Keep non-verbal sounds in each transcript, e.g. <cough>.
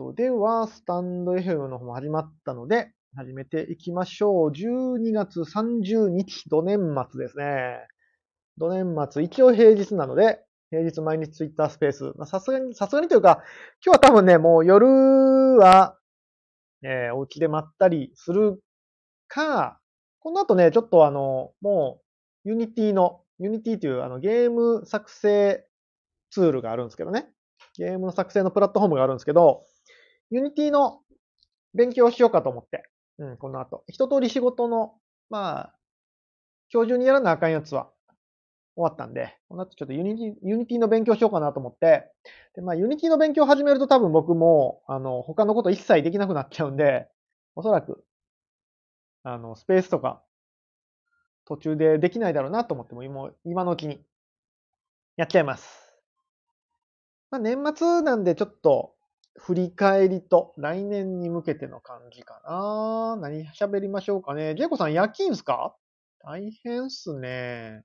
と、では、スタンド FM の方も始まったので、始めていきましょう。12月30日、ど年末ですね。ど年末、一応平日なので、平日毎日ツイッタースペース。さすがに、さすがにというか、今日は多分ね、もう夜は、えー、お家でまったりするか、この後ね、ちょっとあの、もう、ユニティの、ユニティというあのゲーム作成ツールがあるんですけどね。ゲームの作成のプラットフォームがあるんですけど、ユニティの勉強をしようかと思って、うん、この後。一通り仕事の、まあ、今日中にやらなあかんやつは終わったんで、この後ちょっとユニティ、ユニティの勉強しようかなと思って、で、まあ、ユニティの勉強を始めると多分僕も、あの、他のこと一切できなくなっちゃうんで、おそらく、あの、スペースとか、途中でできないだろうなと思っても、今今のうちに、やっちゃいます。まあ、年末なんでちょっと、振り返りと来年に向けての感じかな。何喋りましょうかね。ジェイコさん夜勤っすか？大変っすね。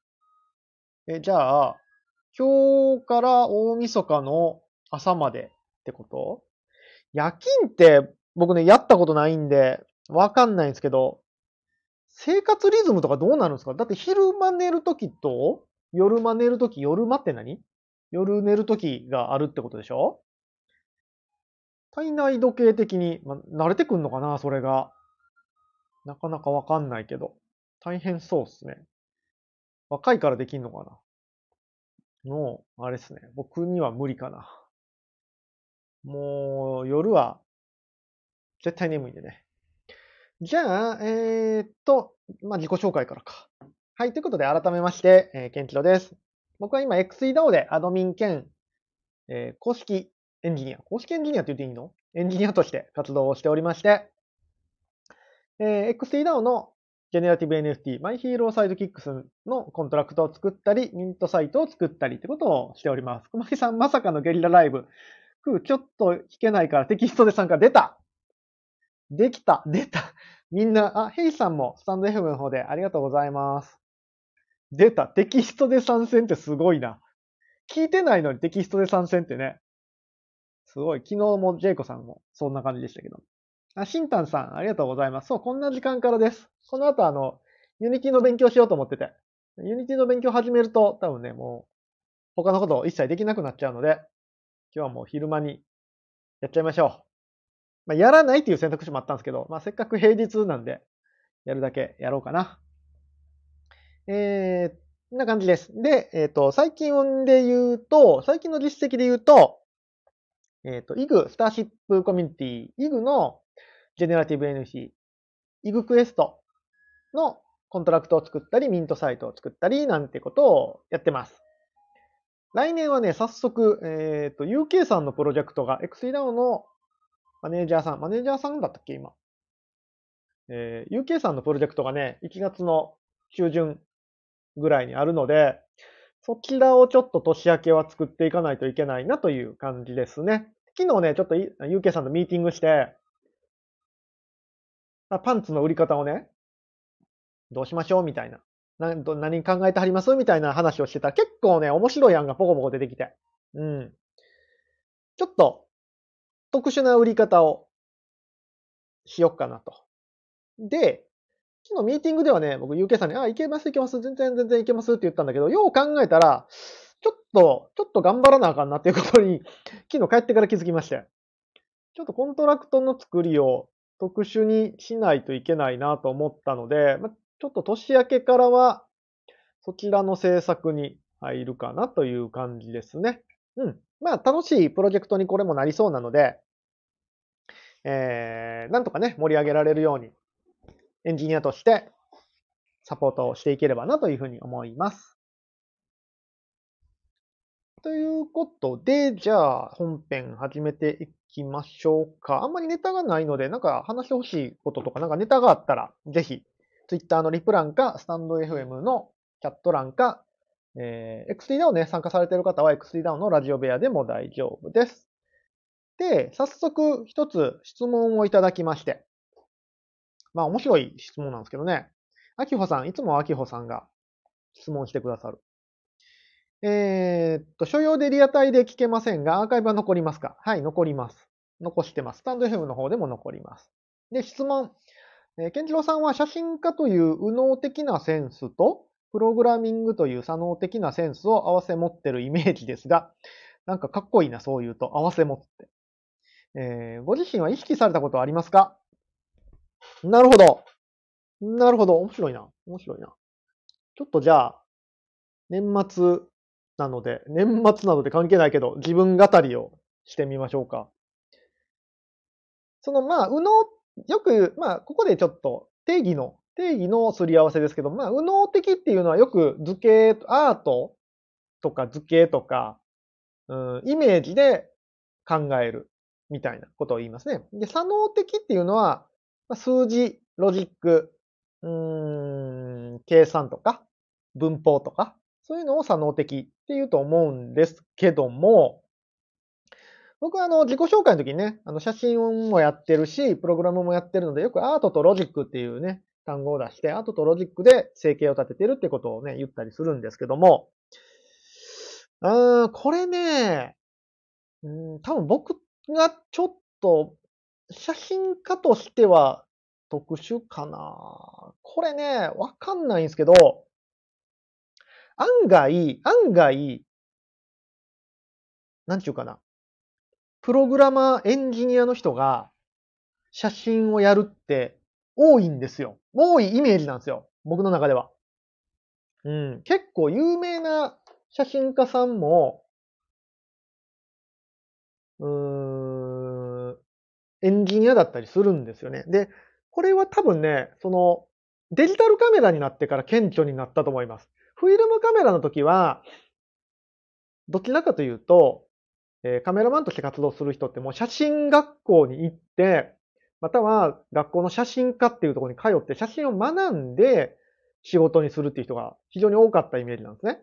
え、じゃあ、今日から大晦日の朝までってこと？夜勤って僕ね、やったことないんで、わかんないんですけど、生活リズムとかどうなるんですか？だって昼間寝るときと夜間寝るとき、夜間って何？夜寝るときがあるってことでしょ？体内時計的に、ま、慣れてくんのかなそれが。なかなかわかんないけど。大変そうっすね。若いからできんのかなもう、あれっすね。僕には無理かな。もう、夜は、絶対眠いんでね。じゃあ、えー、っと、まあ、自己紹介からか。はい、ということで改めまして、えー、ケンチロです。僕は今 XEDAO でアドミン兼、えー、公式エンジニア、公式エンジニアって言っていいの？エンジニアとして活動をしておりまして、えー、XEDAO のジェネラティブ NFT、マイヒーローサイドキックスのコントラクトを作ったり、ミントサイトを作ったりってことをしております。熊木さん、まさかのゲリラライブ。くちょっと弾けないからテキストで参加出たできた出たみんな、あ、ヘイさんもスタンド FM の方でありがとうございます。出た。テキストで参戦ってすごいな。聞いてないのにテキストで参戦ってね。すごい。昨日もジェイコさんもそんな感じでしたけど。あ、シンタンさん、ありがとうございます。そう、こんな時間からです。この後あの、ユニティの勉強しようと思ってて。ユニティの勉強始めると、多分ね、もう、他のことを一切できなくなっちゃうので、今日はもう昼間にやっちゃいましょう。まあ、やらないっていう選択肢もあったんですけど、まあ、せっかく平日なんで、やるだけやろうかな。えー、こんな感じです。で、えっ、ー、と、最近で言うと、最近の実績で言うと、えっ、ー、と、IG、スターシップコミュニティ、IG のジェネラティブ NC、IG クエストのコントラクトを作ったり、ミントサイトを作ったり、なんてことをやってます。来年はね、早速、えっ、ー、と、UK さんのプロジェクトが XEDAO のマネージャーさん、マネージャーさんだったっけ、今。えー、UK さんのプロジェクトがね、1月の中旬ぐらいにあるので、そちらをちょっと年明けは作っていかないといけないなという感じですね。昨日ね、ちょっと UK さんとミーティングして、パンツの売り方をね、どうしましょうみたいな。何何考えてはりますみたいな話をしてたら結構ね、面白い案がポコポコ出てきて。うん。ちょっと特殊な売り方をしよっかなと。で、昨日ミーティングではね、僕 UK さんに、あ、いけます、いけます、全然全然いけますって言ったんだけど、よう考えたら、ちょっと、ちょっと頑張らなあかんなっていうことに、<laughs> 昨日帰ってから気づきまして。ちょっとコントラクトの作りを特殊にしないといけないなと思ったので、ま、ちょっと年明けからは、そちらの制作に入るかなという感じですね。うん。まあ、楽しいプロジェクトにこれもなりそうなので、えー、なんとかね、盛り上げられるようにエンジニアとしてサポートをしていければなというふうに思います。ということで、じゃあ本編始めていきましょうか。あんまりネタがないので、なんか話してほしいこととか、なんかネタがあったら、ぜひ、Twitter のリプ欄か、スタンド FM のチャット欄か、えー、XDDAO ね、参加されている方は XDDAO のラジオ部屋でも大丈夫です。で、早速一つ質問をいただきまして、まあ面白い質問なんですけどね。あきほさん、いつもあきほさんが質問してくださる。えー、っと、所要でリアタイで聞けませんが、アーカイブは残りますか？はい、残ります。残してます。スタンド FM の方でも残ります。で、質問。えー、ケンジロウさんは写真家という右脳的なセンスと、プログラミングという左脳的なセンスを合わせ持ってるイメージですが、なんかかっこいいな、そう言うと。合わせ持って。えー、ご自身は意識されたことはありますか？なるほど。なるほど。面白いな。面白いな。ちょっとじゃあ、年末なので、年末なので関係ないけど、自分語りをしてみましょうか。その、まあ、右脳、よく、まあ、ここでちょっと定義の、定義のすり合わせですけど、まあ、右脳的っていうのはよく図形、アートとか図形とか、うん、イメージで考えるみたいなことを言いますね。で、左脳的っていうのは、数字、ロジック、うん、計算とか、文法とか、そういうのを左脳的っていうと思うんですけども、僕はあの自己紹介の時にね、あの写真もやってるし、プログラムもやってるので、よくアートとロジックっていうね、単語を出して、アートとロジックで生計を立ててるってことをね、言ったりするんですけども、あーんこれね、うん、多分僕がちょっと写真家としては特殊かな。これね、わかんないんですけど、案外、案外、なんちゅうかな。プログラマー、エンジニアの人が写真をやるって多いんですよ。多いイメージなんですよ。僕の中では。うん。結構有名な写真家さんも、うーん、エンジニアだったりするんですよね。で、これは多分ね、その、デジタルカメラになってから顕著になったと思います。フィルムカメラの時は、どちらかというと、え、カメラマンとして活動する人ってもう写真学校に行って、または学校の写真家っていうところに通って写真を学んで仕事にするっていう人が非常に多かったイメージなんですね。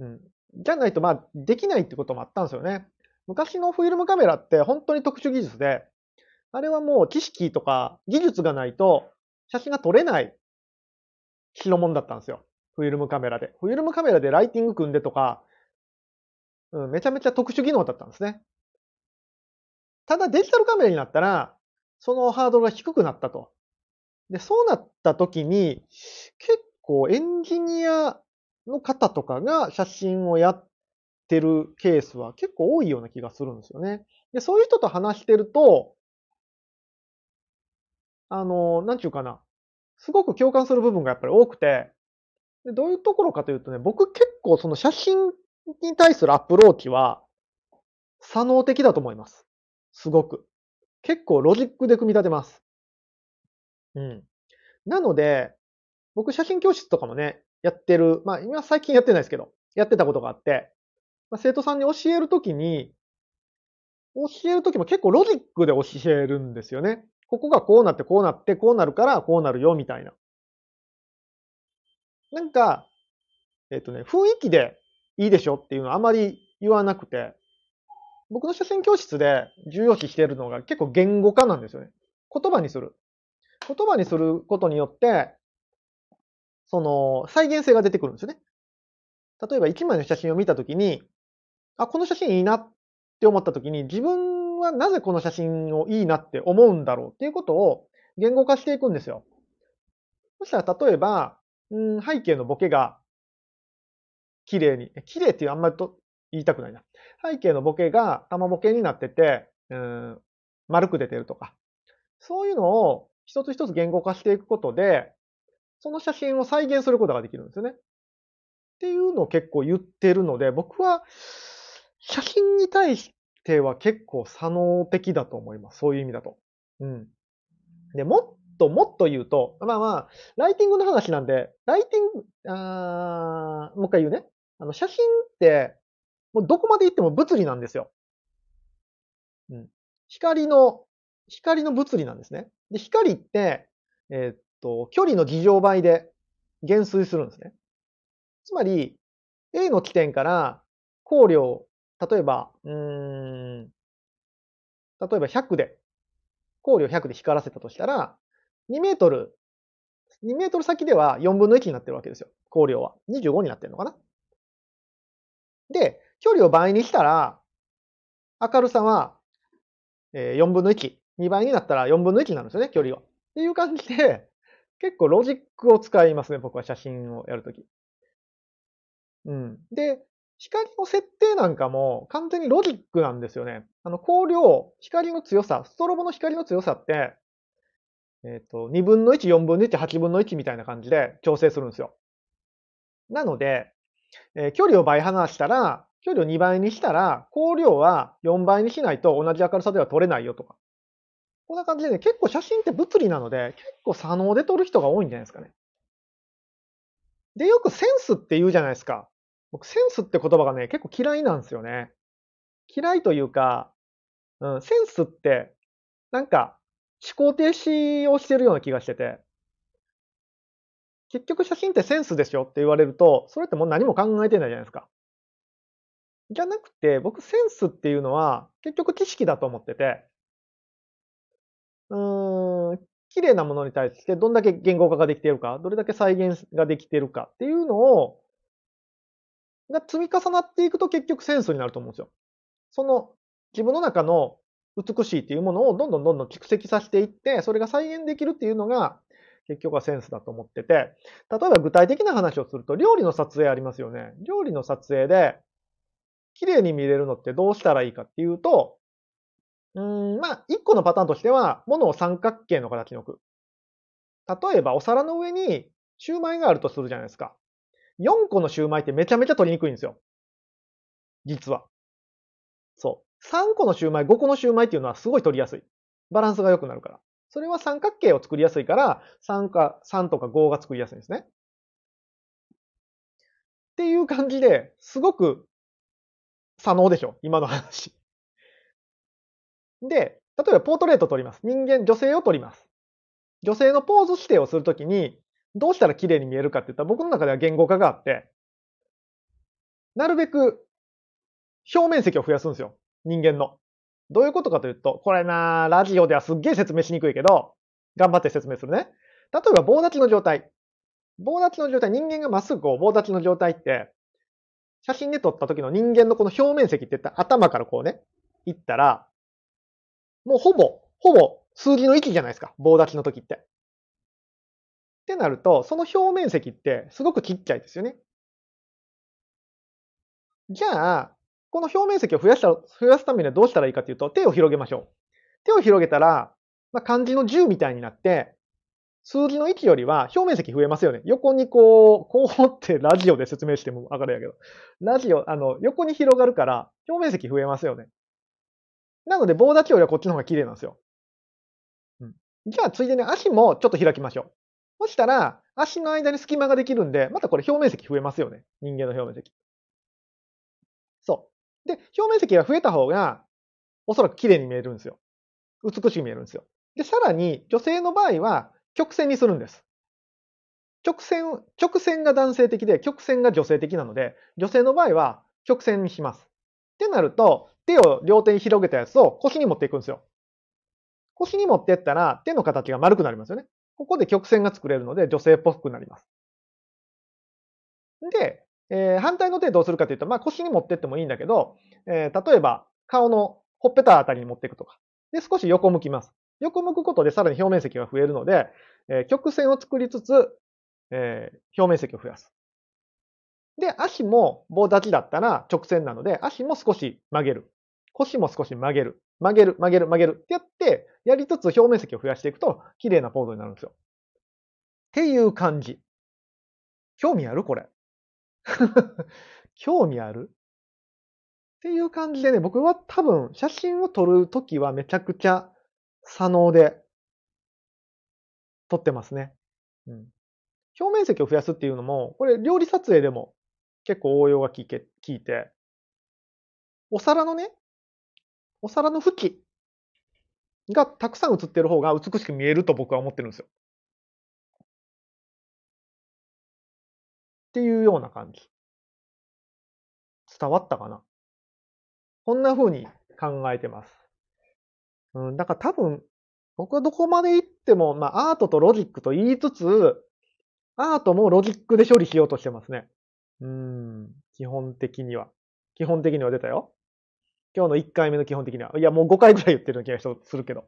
うん。じゃないと、まあ、できないってこともあったんですよね。昔のフィルムカメラって本当に特殊技術で、あれはもう知識とか技術がないと写真が撮れない代物だったんですよ。フィルムカメラで。フィルムカメラでライティング組んでとか、うん、めちゃめちゃ特殊技能だったんですね。ただデジタルカメラになったら、そのハードルが低くなったと。で、そうなった時に、結構エンジニアの方とかが写真をやってるケースは結構多いような気がするんですよね。で、そういう人と話してると、あの、なんちゅうかな。すごく共感する部分がやっぱり多くて、でどういうところかというとね、僕結構その写真に対するアプローチは、左脳的だと思います。すごく。結構ロジックで組み立てます。うん。なので、僕写真教室とかもね、やってる。まあ今最近やってないですけど、やってたことがあって、まあ、生徒さんに教えるときに、教えるときも結構ロジックで教えるんですよね。ここがこうなってこうなってこうなるからこうなるよみたいな。なんか、えっ、とね、雰囲気でいいでしょっていうのはあまり言わなくて、僕の写真教室で重要視してるのが結構言語化なんですよね。言葉にする。言葉にすることによって、その、再現性が出てくるんですよね。例えば1枚の写真を見たときに、あ、この写真いいなって思ったときに、自分はなぜこの写真をいいなって思うんだろうっていうことを言語化していくんですよ。そしたら例えば、ん、背景のボケが綺麗に、綺麗っていうあんまりと言いたくないな。背景のボケが玉ボケになってて、うん、丸く出てるとか。そういうのを一つ一つ言語化していくことで、その写真を再現することができるんですよね。っていうのを結構言ってるので、僕は写真に対しては結構左脳的だと思います。そういう意味だと。うん。で、もっともっと言うと、まあまあ、ライティングの話なんで、ライティング、あもう一回言うね。あの、写真って、もうどこまで行っても物理なんですよ。うん。光の、光の物理なんですね。で、光って、えー、っと、距離の2乗倍で減衰するんですね。つまり、A の起点から光量、例えば、うん、例えば100で、光量100で光らせたとしたら、2メートル、2メートル先では4分の1になってるわけですよ。光量は。25になってるのかなで、距離を倍にしたら、明るさは、4分の1。2倍になったら4分の1になるんですよね、距離が。っていう感じで、結構ロジックを使いますね、僕は写真をやるとき。うん。で、光の設定なんかも完全にロジックなんですよね。あの、光量、光の強さ、ストロボの光の強さって、えっ、ー、と、2分の1、4分の1、8分の1みたいな感じで調整するんですよ。なので、えー、距離を倍離したら、距離を2倍にしたら、光量は4倍にしないと同じ明るさでは撮れないよとか。こんな感じでね、結構写真って物理なので、結構左脳で撮る人が多いんじゃないですかね。で、よくセンスって言うじゃないですか。僕、センスって言葉がね、結構嫌いなんですよね。嫌いというか、うん、センスって、なんか、思考停止をしてるような気がしてて、結局写真ってセンスでしょって言われると、それってもう何も考えてないじゃないですか。じゃなくて、僕センスっていうのは結局知識だと思ってて、うーん、綺麗なものに対してどんだけ言語化ができているか、どれだけ再現ができているかっていうのを、が積み重なっていくと結局センスになると思うんですよ。その自分の中の美しいっていうものをどんどんどんどん蓄積させていって、それが再現できるっていうのが結局はセンスだと思ってて、例えば具体的な話をすると料理の撮影ありますよね。料理の撮影で綺麗に見れるのってどうしたらいいかっていうと、うん、まあ、一個のパターンとしては、物を三角形の形に置く。例えば、お皿の上にシューマイがあるとするじゃないですか。4個のシューマイってめちゃめちゃ取りにくいんですよ。実は。そう。3個のシューマイ、5個のシューマイっていうのはすごい取りやすい。バランスが良くなるから。それは三角形を作りやすいから、3か、3とか5が作りやすいんですね。っていう感じで、すごく、左脳でしょ今の話。で、例えばポートレートを撮ります。人間、女性を撮ります。女性のポーズ指定をするときに、どうしたら綺麗に見えるかって言ったら、僕の中では言語化があって、なるべく表面積を増やすんですよ。人間の。どういうことかというと、これなラジオではすっげえ説明しにくいけど、頑張って説明するね。例えば棒立ちの状態。棒立ちの状態、人間がまっすぐこう棒立ちの状態って、写真で撮った時の人間のこの表面積って言ったら頭からこうね、いったら、もうほぼ、ほぼ数字の1じゃないですか。棒立ちの時って。ってなると、その表面積ってすごくちっちゃいですよね。じゃあ、この表面積を増やした増やすためにはどうしたらいいかというと、手を広げましょう。手を広げたら、まあ、漢字の10みたいになって、数字の1よりは表面積増えますよね。横にこう、こうってラジオで説明してもわかるやけど、ラジオ、あの、横に広がるから表面積増えますよね。なので棒立ちよりはこっちの方が綺麗なんですよ。うん。じゃあ、ついでに足もちょっと開きましょう。そしたら、足の間に隙間ができるんで、またこれ表面積増えますよね。人間の表面積。で、表面積が増えた方が、おそらく綺麗に見えるんですよ。美しく見えるんですよ。で、さらに、女性の場合は、曲線にするんです。直線、直線が男性的で、曲線が女性的なので、女性の場合は曲線にします。ってなると、手を両手に広げたやつを腰に持っていくんですよ。腰に持っていったら手の形が丸くなりますよね。ここで曲線が作れるので女性っぽくなります。で、えー、反対の手どうするかというと、まあ腰に持ってってもいいんだけど、えー、例えば顔のほっぺたあたりに持っていくとか。で、少し横向きます。横向くことでさらに表面積が増えるので、えー、曲線を作りつつ、え表面積を増やす。で、足も棒立ちだったら直線なので、足も少し曲げる。腰も少し曲げる。曲げる、曲げる、曲げるってやって、やりつつ表面積を増やしていくと、綺麗なポーズになるんですよ。っていう感じ。興味ある？これ。<laughs> 興味ある？っていう感じでね、僕は多分写真を撮るときはめちゃくちゃ左脳で撮ってますね。うん。表面積を増やすっていうのも、これ料理撮影でも結構応用が効け効いて、お皿のね、お皿の縁がたくさん映ってる方が美しく見えると僕は思ってるんですよ。っていうような感じ。伝わったかな？こんな風に考えてます。うん、だから多分、僕はどこまで行っても、まあ、アートとロジックと言いつつ、アートもロジックで処理しようとしてますね。うん、基本的には。基本的には出たよ。今日の1回目の基本的には。いや、もう5回ぐらい言ってる気がするけど。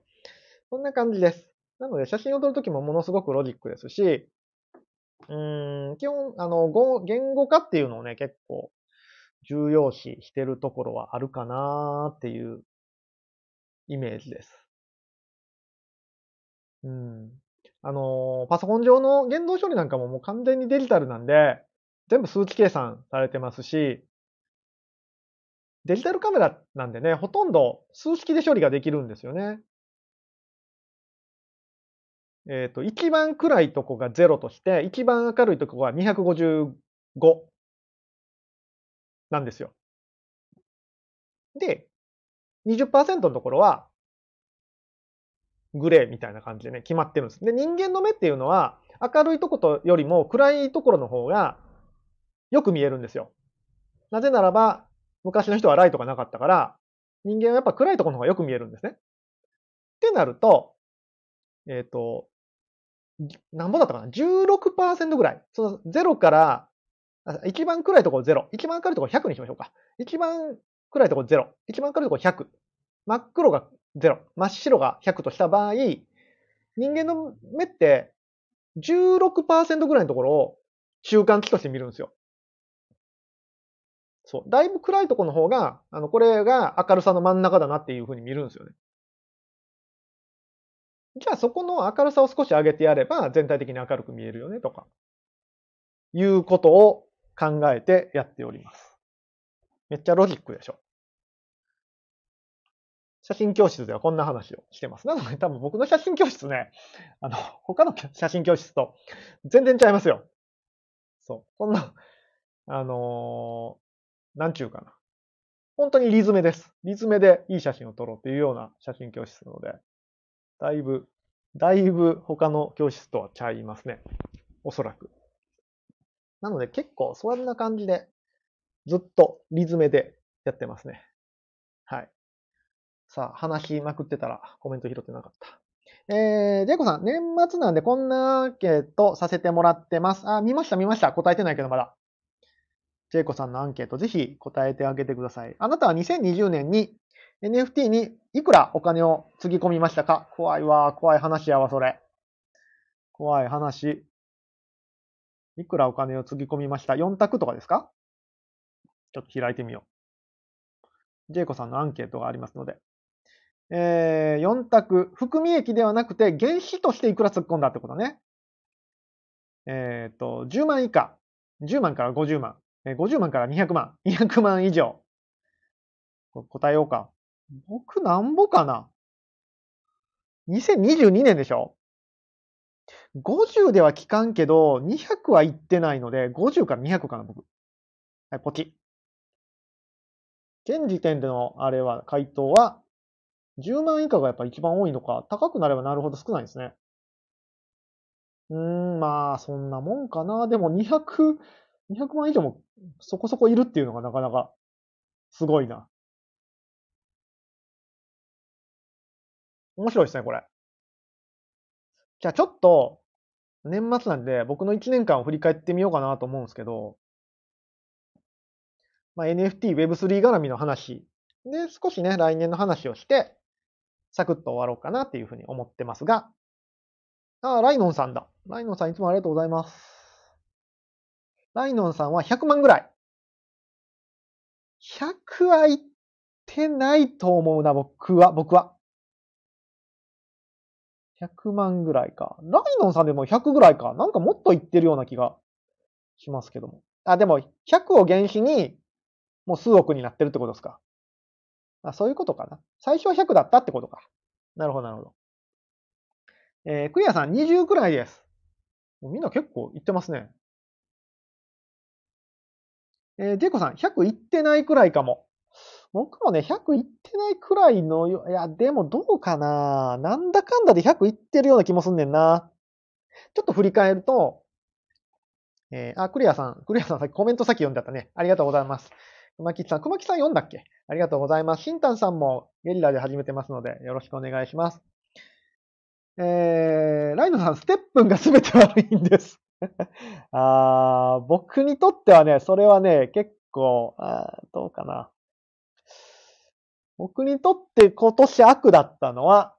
こんな感じです。なので、写真を撮るときもものすごくロジックですし、うん、基本、あの、言語化っていうのをね、結構重要視してるところはあるかなっていうイメージです。うん。あの、パソコン上の言動処理なんかももう完全にデジタルなんで、全部数値計算されてますし、デジタルカメラなんでね、ほとんど数式で処理ができるんですよね。えっ、ー、と、一番暗いとこが0として、一番明るいとこが255なんですよ。で、20%のところは、グレーみたいな感じでね、決まってるんです。で、人間の目っていうのは、明るいとことよりも暗いところの方がよく見えるんですよ。なぜならば、昔の人はライトがなかったから、人間はやっぱ暗いところの方がよく見えるんですね。ってなると、えっ、ー、と、何ぼだったかな ?16% ぐらい。その0から、一番暗いところ0。一番明るいところ100にしましょうか。一番暗いところ0。一番明るいところ100。真っ黒が0。真っ白が100とした場合、人間の目って16%ぐらいのところを中間値として見るんですよ。そう。だいぶ暗いところの方が、あの、これが明るさの真ん中だなっていうふうに見るんですよね。じゃあそこの明るさを少し上げてやれば全体的に明るく見えるよねとか、いうことを考えてやっております。めっちゃロジックでしょ。写真教室ではこんな話をしてます。なので多分僕の写真教室ね、あの、他の写真教室と全然ちゃいますよ。そう。こんな、あのー、なんちゅうかな。本当にリズメです。リズメでいい写真を撮ろうっていうような写真教室なので、だいぶ、だいぶ他の教室とはちゃいますね。おそらく。なので結構そんな感じでずっとリズメでやってますね。はい。さあ、話しまくってたらコメント拾ってなかった。えー、ジェイコさん、年末なんでこんなアンケートさせてもらってます。あ、見ました見ました。答えてないけどまだ。ジェイコさんのアンケートぜひ答えてあげてください。あなたは2020年に NFT にいくらお金をつぎ込みましたか？怖いわ、怖い話やわ、それ。怖い話。いくらお金をつぎ込みました ?4 択とかですか？ちょっと開いてみよう。ジェイコさんのアンケートがありますので。えー、4択。含み益ではなくて、原資としていくら突っ込んだってことね。えっ、ー、と、10万以下。10万から50万。50万から200万。200万以上。答えようか。僕なんぼかな ?2022 年でしょ ?50 では聞かんけど、200は言ってないので、50から200かな、僕。はい、ポチ。現時点でのあれは、回答は、10万以下がやっぱ一番多いのか、高くなればなるほど少ないですね。うーん、まあ、そんなもんかな。でも200、200万以上もそこそこいるっていうのがなかなかすごいな。面白いですね、これ。じゃあちょっと、年末なんで僕の1年間を振り返ってみようかなと思うんですけど、まあ、NFT、Web3 絡みの話で少しね、来年の話をして、サクッと終わろうかなっていうふうに思ってますが、あ、ライノンさんだ。ライノンさんいつもありがとうございます。ライノンさんは100万ぐらい。100はいってないと思うな、僕は、僕は。100万ぐらいか。ライノンさんでも100ぐらいか。なんかもっと言ってるような気がしますけども。あ、でも100を原資にもう数億になってるってことですか。あ、そういうことかな。最初は100だったってことか。なるほど、なるほど。えー、クリアさん20くらいです。もうみんな結構言ってますね。えー、ジェイコさん100いってないくらいかも。僕もね、100いってないくらいの、いや、でもどうかななんだかんだで100いってるような気もすんねんな。ちょっと振り返ると、えー、あ、クリアさん、クリアさんさっきコメント先読んだったね。ありがとうございます。熊木さん、熊木さん読んだっけ？ありがとうございます。シンタンさんもゲリラで始めてますので、よろしくお願いします。えー、ライノさん、ステップンが全て悪いんです。<laughs> あー僕にとってはね、それはね、結構、あどうかな。僕にとって今年悪だったのは、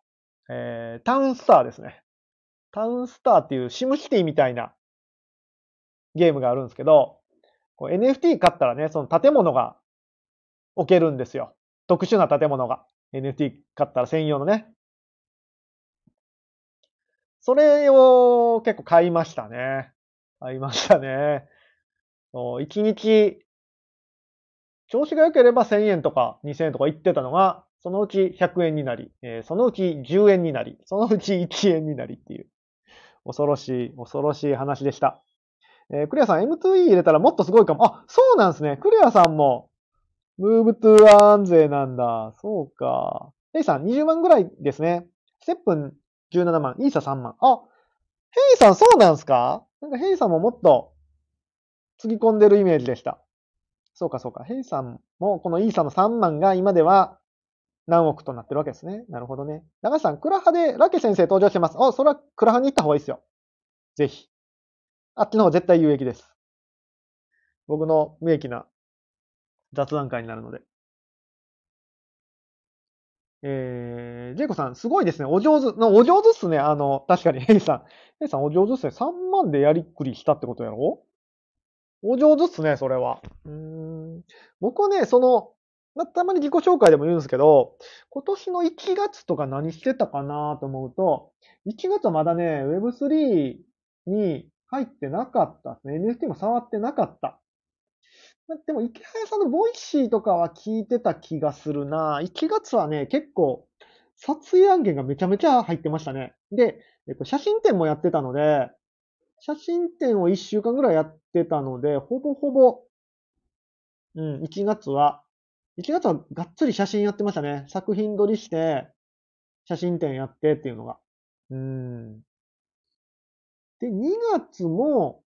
えー、タウンスターですね。タウンスターっていうシムシティみたいなゲームがあるんですけど、NFT 買ったらね、その建物が置けるんですよ。特殊な建物が。NFT 買ったら専用のね。それを結構買いましたね。買いましたね。1日、調子が良ければ1000円とか2000円とか言ってたのが、そのうち100円になり、えー、そのうち10円になり、そのうち1円になりっていう、恐ろしい、恐ろしい話でした。えー、クリアさん M2E 入れたらもっとすごいかも。あ、そうなんですね。クリアさんも、 Move to Earn 勢なんだ。そうか。ヘイさん20万ぐらいですね。 STEPN 17万、イーサ3万。あ、ヘイさんそうなんすか？なんかヘイさんももっと、つぎ込んでるイメージでした。そうかそうか。ヘイさんもこのイーサの3万が今では何億となってるわけですね。なるほどね。長橋さん、クラハでラケ先生登場してます。あ、それはクラハに行った方がいいですよ。ぜひ。あっちの方絶対有益です。僕の無益な雑談会になるので。えー、ジェイコさん、すごいですね。お上手、お上手っすね。あの、確かに、ヘイさん。ヘイさん、お上手っすね。3万でやりっくりしたってことやろ？お上手っすね、それは。うん。僕はね、その、たまに自己紹介でも言うんですけど、今年の1月とか何してたかなと思うと、1月はまだね、Web3 に入ってなかったですね。NFT も触ってなかった。でも、イケハヤさんの Voicy とかは聞いてた気がするな。1月はね、結構、撮影案件がめちゃめちゃ入ってましたね。で、えっと、写真展もやってたので、写真展を1週間ぐらいやってたので、ほぼほぼ、うん、1月は、1月はがっつり写真やってましたね。作品撮りして、写真展やってっていうのが。うん。で、2月も、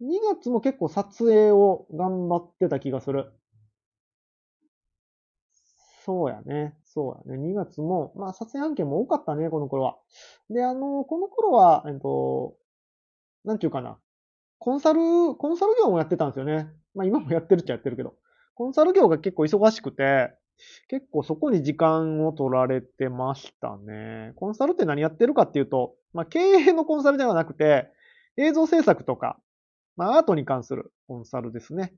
2月も結構撮影を頑張ってた気がする。そうやね。そうやね。2月も、まあ撮影案件も多かったね、この頃は。で、あの、この頃は、えっと、なんていうかな。コンサル、コンサル業もやってたんですよね。まあ今もやってるっちゃやってるけど。コンサル業が結構忙しくて、結構そこに時間を取られてましたね。コンサルって何やってるかっていうと、まあ、経営のコンサルではなくて、映像制作とか、まあ、アートに関するコンサルですね。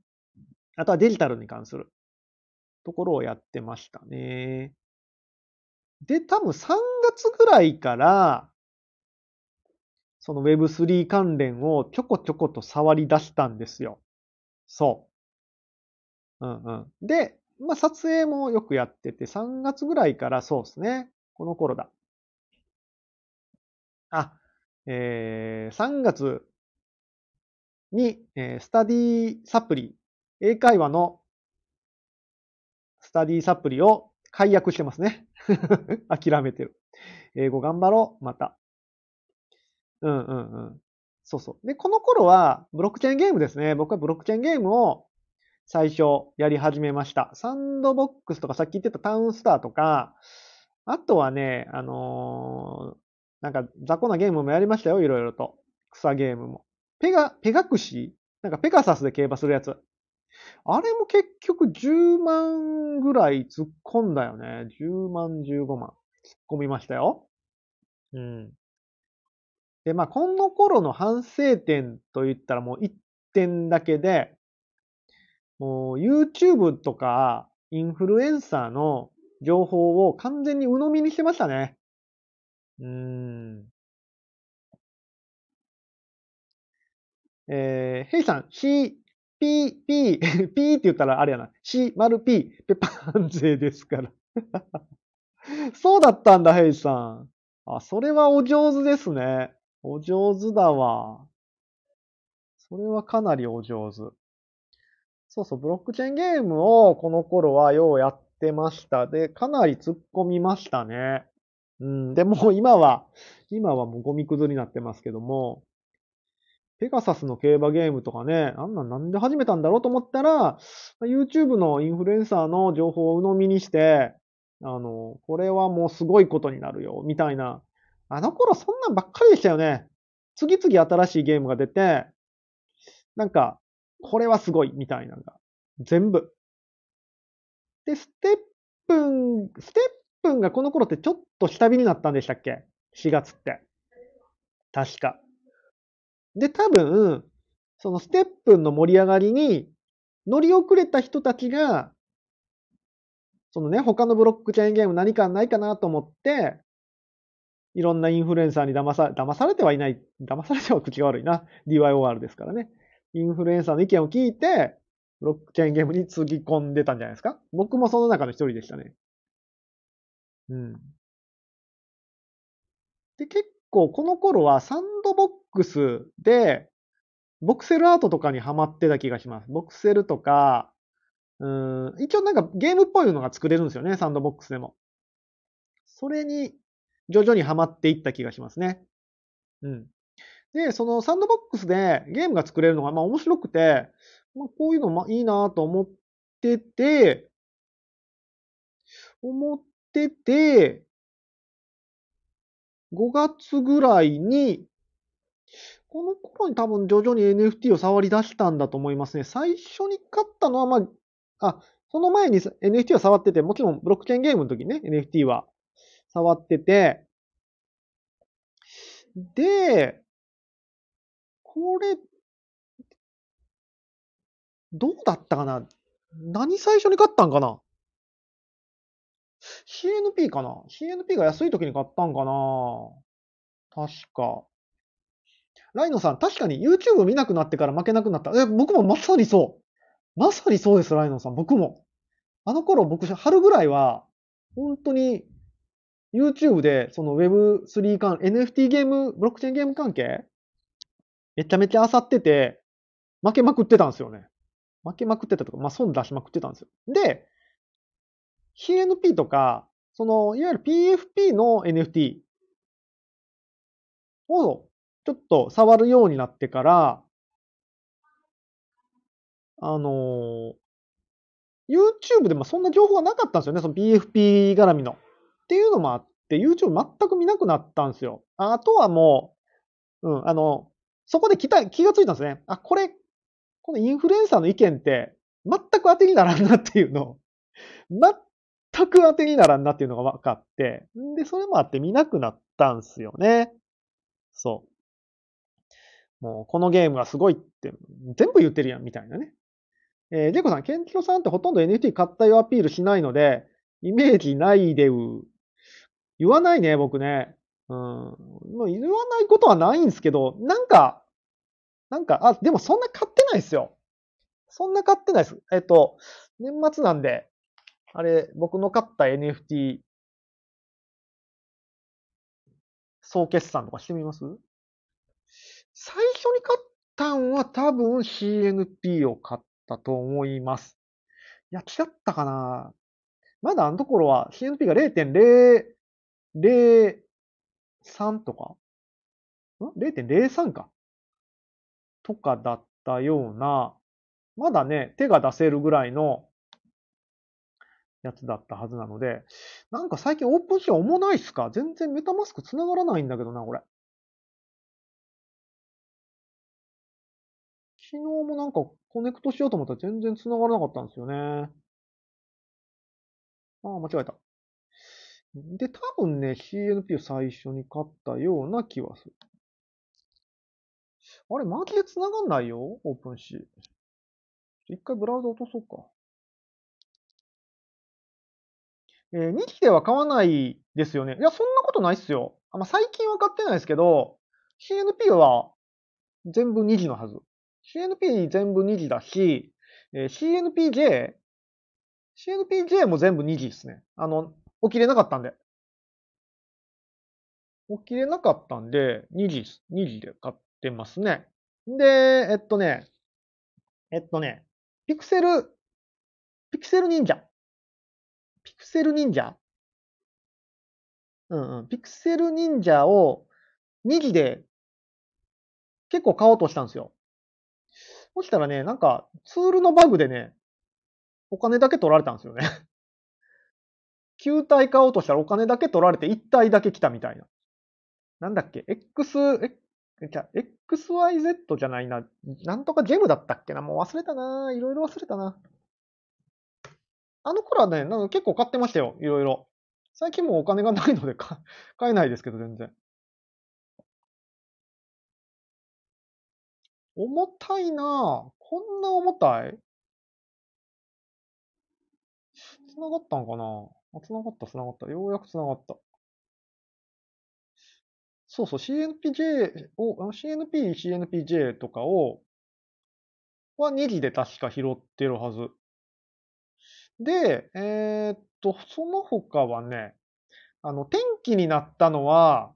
あとはデジタルに関するところをやってましたね。で、多分3月ぐらいから、その Web3 関連をちょこちょこと触り出したんですよ。そう。うんうん。で、まあ撮影もよくやってて、3月ぐらいからそうですね。この頃だ。あ、えー、3月に、えー、スタディサプリ、英会話のスタディサプリを解約してますね。<laughs> 諦めてる。英語頑張ろう、また。うんうんうん。そうそう。で、この頃は、ブロックチェーンゲームですね。僕はブロックチェーンゲームを最初やり始めました。サンドボックスとかさっき言ってたタウンスターとか、あとはね、あのー、なんか雑魚なゲームもやりましたよ、いろいろと。草ゲームも。ペガ、ペガクシなんかペガサスで競馬するやつ。あれも結局10万ぐらい突っ込んだよね。10万、15万。突っ込みましたよ。うん。で、まあ、この頃の反省点と言ったらもう1点だけで、もう YouTube とかインフルエンサーの情報を完全に鵜呑みにしてましたね。うーん。えー、ヘイさん、C、P、P、<laughs> P って言ったらあれやな。C 丸 P、ペパン勢ですから。<laughs> そうだったんだ、ヘイさん。あ、それはお上手ですね。お上手だわ。それはかなりお上手。そうそう、ブロックチェーンゲームをこの頃はようやってました。で、かなり突っ込みましたね。うん、でも今は、今はもうゴミくずになってますけども、ペガサスの競馬ゲームとかね、あんなんなんで始めたんだろうと思ったら、YouTube のインフルエンサーの情報を鵜呑みにして、あの、これはもうすごいことになるよ、みたいな。あの頃そんなんばっかりでしたよね。次々新しいゲームが出て、なんか、これはすごいみたいなのが。全部。で、ステップン、ステップンがこの頃ってちょっと下火になったんでしたっけ ?4 月って。確か。で、多分、そのステップンの盛り上がりに乗り遅れた人たちが、そのね、他のブロックチェーンゲーム何かないかなと思って、いろんなインフルエンサーに騙さ、騙されてはいない、騙されては口が悪いな。DYOR ですからね。インフルエンサーの意見を聞いて、ブロックチェーンゲームにつぎ込んでたんじゃないですか僕もその中の一人でしたね。うん。で、結構この頃はサンドボックスで、ボクセルアートとかにハマってた気がします。ボクセルとか、うん、一応なんかゲームっぽいのが作れるんですよね、サンドボックスでも。それに徐々にハマっていった気がしますね。うん。で、そのサンドボックスでゲームが作れるのがまあ面白くて、まあ、こういうのまいいなと思ってて、思ってて、5月ぐらいに、この頃に多分徐々に NFT を触り出したんだと思いますね。最初に買ったのは、まあ、あ、その前に NFT を触ってて、もちろんブロックチェーンゲームの時ね、NFT は触ってて、で、これ、どうだったかな？何最初に買ったんかな ?CNP かな ?CNP が安い時に買ったんかな？確か。ライノさん、確かに YouTube 見なくなってから負けなくなった。え、僕もまさにそう。まさにそうです、ライノさん。僕も。あの頃、僕、春ぐらいは、本当に YouTube で、その Web3 関、NFT ゲーム、ブロックチェーンゲーム関係？めちゃめちゃ漁ってて、負けまくってたんですよね。負けまくってたとか、まあ損出しまくってたんですよ。で、CNP とか、その、いわゆる PFP の NFT をちょっと触るようになってから、あの YouTube でもそんな情報がなかったんですよね、その PFP 絡みの。っていうのもあって、YouTube 全く見なくなったんですよ。あとはもう、うん、あの、そこで気気がついたんですね。あ、これ、このインフルエンサーの意見って全く当てにならんなっていうの、全く当てにならんなっていうのが分かって、で、それもあって見なくなったんすよね。そう。もう、このゲームがすごいって、全部言ってるやん、みたいなね。えー、ジェコさん、ケンキロさんってほとんど NFT 買ったよアピールしないので、イメージないでう。言わないね、僕ね。うん。まあ、言わないことはないんですけど、なんか、なんか、あ、でもそんな買ってないですよ。そんな買ってないです。えっと、年末なんで、あれ、僕の買った NFT、総決算とかしてみます？最初に買ったんは多分 CNP を買ったと思います。いや、違ったかなまだあのところは CNP が0.0 0.03とか？ん ?0.03 か。とかだったような、まだね、手が出せるぐらいのやつだったはずなので、なんか最近オープンシーン重ないっすか？全然メタマスク繋がらないんだけどな、これ。昨日もなんかコネクトしようと思ったら全然繋がらなかったんですよね。ああ、間違えた。で、多分ね、CNP を最初に買ったような気はする。あれ、マジで繋がんないよ？オープン C。一回ブラウザ落とそうか。えー、2機では買わないですよね。いや、そんなことないっすよ。あまあ、最近は買ってないですけど、CNP は全部2時のはず。CNP 全部2時だし、えー、CNPJ、CNPJ も全部2時ですね。あの、起きれなかったんで。起きれなかったんで、2時、2時で買ってますね。で、えっとね、えっとね、ピクセル、ピクセル忍者。ピクセル忍者？うんうん。ピクセル忍者を2時で結構買おうとしたんですよ。そしたらね、なんかツールのバグでね、お金だけ取られたんですよね。9体買おうとしたらお金だけ取られて1体だけ来たみたいな。なんだっけ ?X、え、じゃ XYZ じゃないな。なんとかジェムだったっけな？もう忘れたな。いろいろ忘れたな。あの頃はね、なんか結構買ってましたよ、いろいろ。最近もお金がないので買えないですけど、全然。重たいなぁ。こんな重たい？繋がったんかな？あ、繋がった、繋がった。ようやく繋がった。そうそう、CNPJ を、CNP、CNPJ とかを、は2時で確か拾ってるはず。で、えー、っと、その他はね、あの、天気になったのは、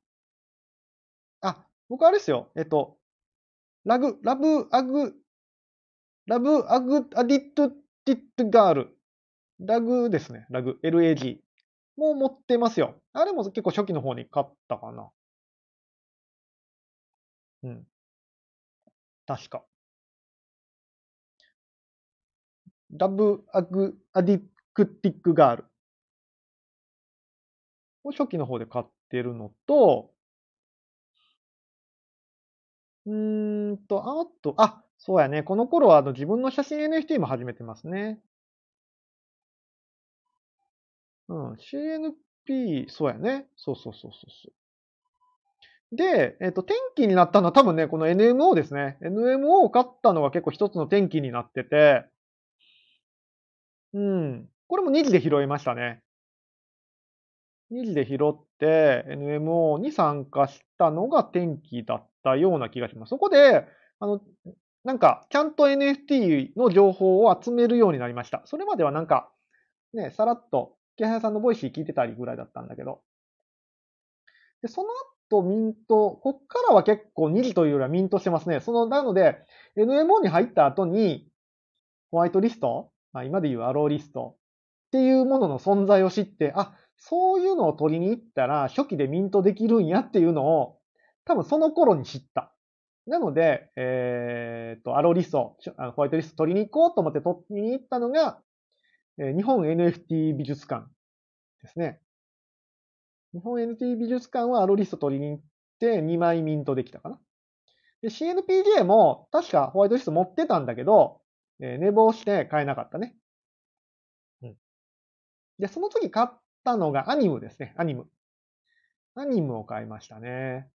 あ、僕あれですよ。えっと、ラグ、ラブ、アグ、ラブ、アグ、アディット、ディットガール。ラグですね。ラグ、LAG。もう持ってますよ。あれも結構初期の方に買ったかな。うん。確か。ラブ、アグ、アディクティックガール。初期の方で買ってるのと、うーんと、あと、あ、そうやね。この頃はあの自分の写真 NFT も始めてますね。うん、CNP、そうやね。そうそうそうそうそう。で、えっと、転機になったのは多分ね、この NMO ですね。NMO を買ったのが結構一つの転機になってて、うん。これも二次で拾いましたね。二次で拾って NMO に参加したのが転機だったような気がします。そこで、あの、なんか、ちゃんと NFT の情報を集めるようになりました。それまではなんか、ね、さらっと、木原さんの Voicy 聞いてたりぐらいだったんだけど。で、その後、ミント、こっからは結構二次というよりはミントしてますね。その、なので、NMO に入った後に、ホワイトリスト、まあ、今で言うアローリストっていうものの存在を知って、あ、そういうのを取りに行ったら初期でミントできるんやっていうのを多分その頃に知った。なので、えー、っと、アローリスト、ホワイトリスト取りに行こうと思って取りに行ったのが、日本 NFT 美術館ですね。日本 NFT 美術館はアローリスト取りに行って2枚ミントできたかな。で、CNPJ も確かホワイトリスト持ってたんだけど、えー、寝坊して買えなかったね。うん。で、その次買ったのがアニムですね。アニム。アニムを買いましたね。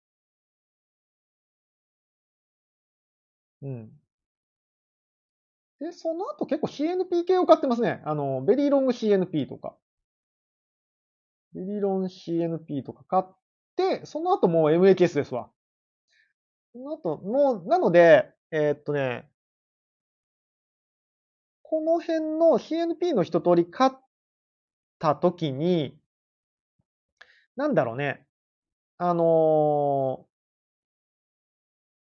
うん。で、その後結構 CNP 系を買ってますね。あの、ベリーロング CNP とか。ベリーロン CNP とか買って、その後もう MHS ですわ。その後、もう、なので、えー、っとね、この辺の CNP の一通り買った時に、なんだろうね。あのー、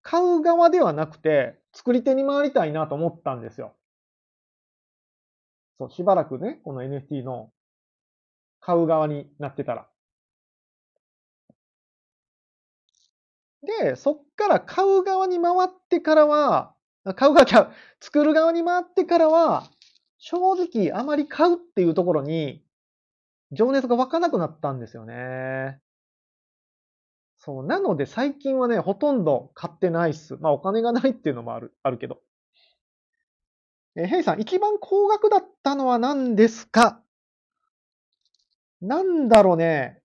買う側ではなくて、作り手に回りたいなと思ったんですよ。そう、しばらくね、この NFT の買う側になってたら。で、そっから買う側に回ってからは、買う側ちゃう。作る側に回ってからは、正直あまり買うっていうところに、情熱が湧かなくなったんですよね。そう。なので最近はね、ほとんど買ってないっす。まあお金がないっていうのもある、<laughs> あるけど。えヘイさん、一番高額だったのは何ですか？なんだろうね。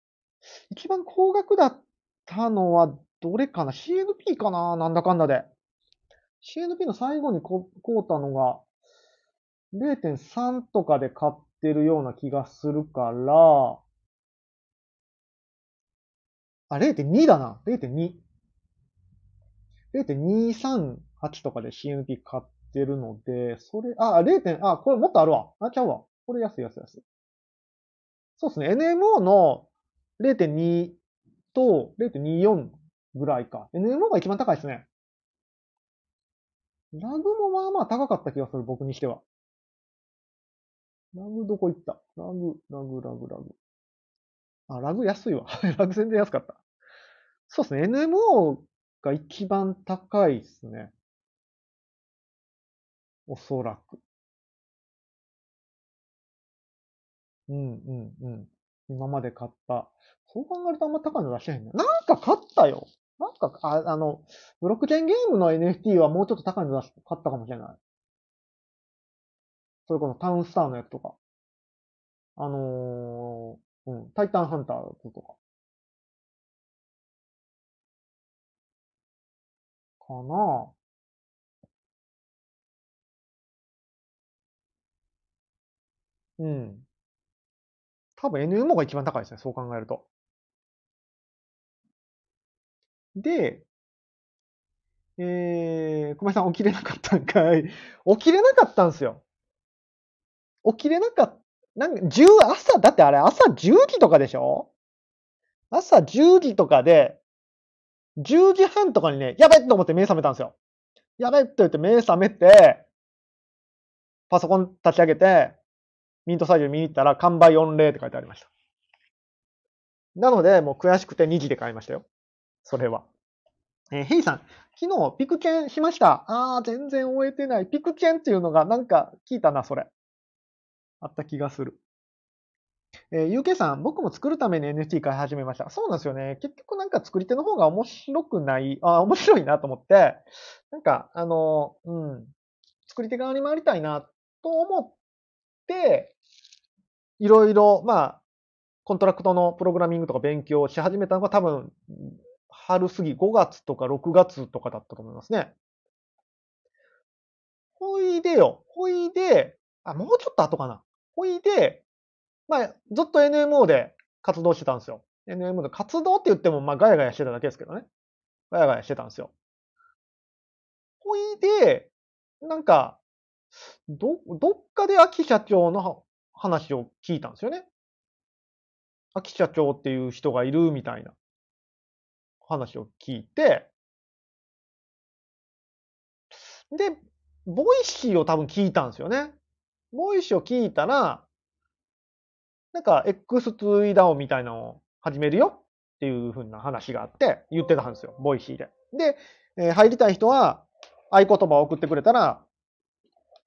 一番高額だったのはどれかな ?CNP かな？なんだかんだで。CNP の最後に買うたのが、0.3とかで買ってるような気がするから、あ、0.2だな。0.2。0.238とかで CNP 買ってるので、それ、あ、0. あ、これもっとあるわ。あ、ちゃうわ。これ安い安い安い。そうですね。NMO の0.2と0.24ぐらいか。NMO が一番高いですね。ラグもまあまあ高かった気がする、僕にしては。ラグどこ行った？ラグ、ラグ、ラグ、ラグ。あ、ラグ安いわ。<laughs> ラグ全然安かった。そうですね。NMO が一番高いですね。おそらく。うん、うん、うん。今まで買った。そう考えるとあんま高いの出してへんね。なんか買ったよ。なんか、ああの、ブロックチェーンゲームの NFT はもうちょっと高いの出し、買ったかもしれない。それこそタウンスターのやつとか。あのー、うん、タイタンハンターとか。かなうん。多分 NMO が一番高いですね、そう考えると。で、えー、小林さん起きれなかったんかい。<laughs> 起きれなかったんすよ。起きれなかった。なんか、10、朝、だってあれ朝10時とかでしょ？朝10時とかで、10時半とかにね、やべっと思って目覚めたんですよ。やべっと言って目覚めて、パソコン立ち上げて、ミントサイズ見に行ったら、完売御礼って書いてありました。なので、もう悔しくて2時で買いましたよ。それは。えー、ヘイさん、昨日ピクチェンしました。あー、全然終えてない。ピクチェンっていうのがなんか聞いたな、それ。あった気がする。えー、UK さん、僕も作るために NFT 買い始めました。そうなんですよね。結局なんか作り手の方が面白くない、あ、面白いなと思って、なんか、あの、うん、作り手側に回りたいなと思って、いろいろ、まあ、コントラクトのプログラミングとか勉強し始めたのが多分、春過ぎ、5月とか6月とかだったと思いますね。ほいでよ、ほいで、あ、もうちょっと後かな。ほいで、まあ、ずっと NMO で活動してたんですよ。NMO で活動って言っても、まあ、ガヤガヤしてただけですけどね。ガヤガヤしてたんですよ。ほいで、なんか、ど、どっかで秋社長の話を聞いたんですよね。秋社長っていう人がいるみたいな話を聞いて、で、 Voicy を多分聞いたんですよね。 Voicy を聞いたら、なんか X2 DAO みたいなのを始めるよっていう風な話があって言ってたんですよ。 Voicy で。で、えー、入りたい人は合言葉を送ってくれたら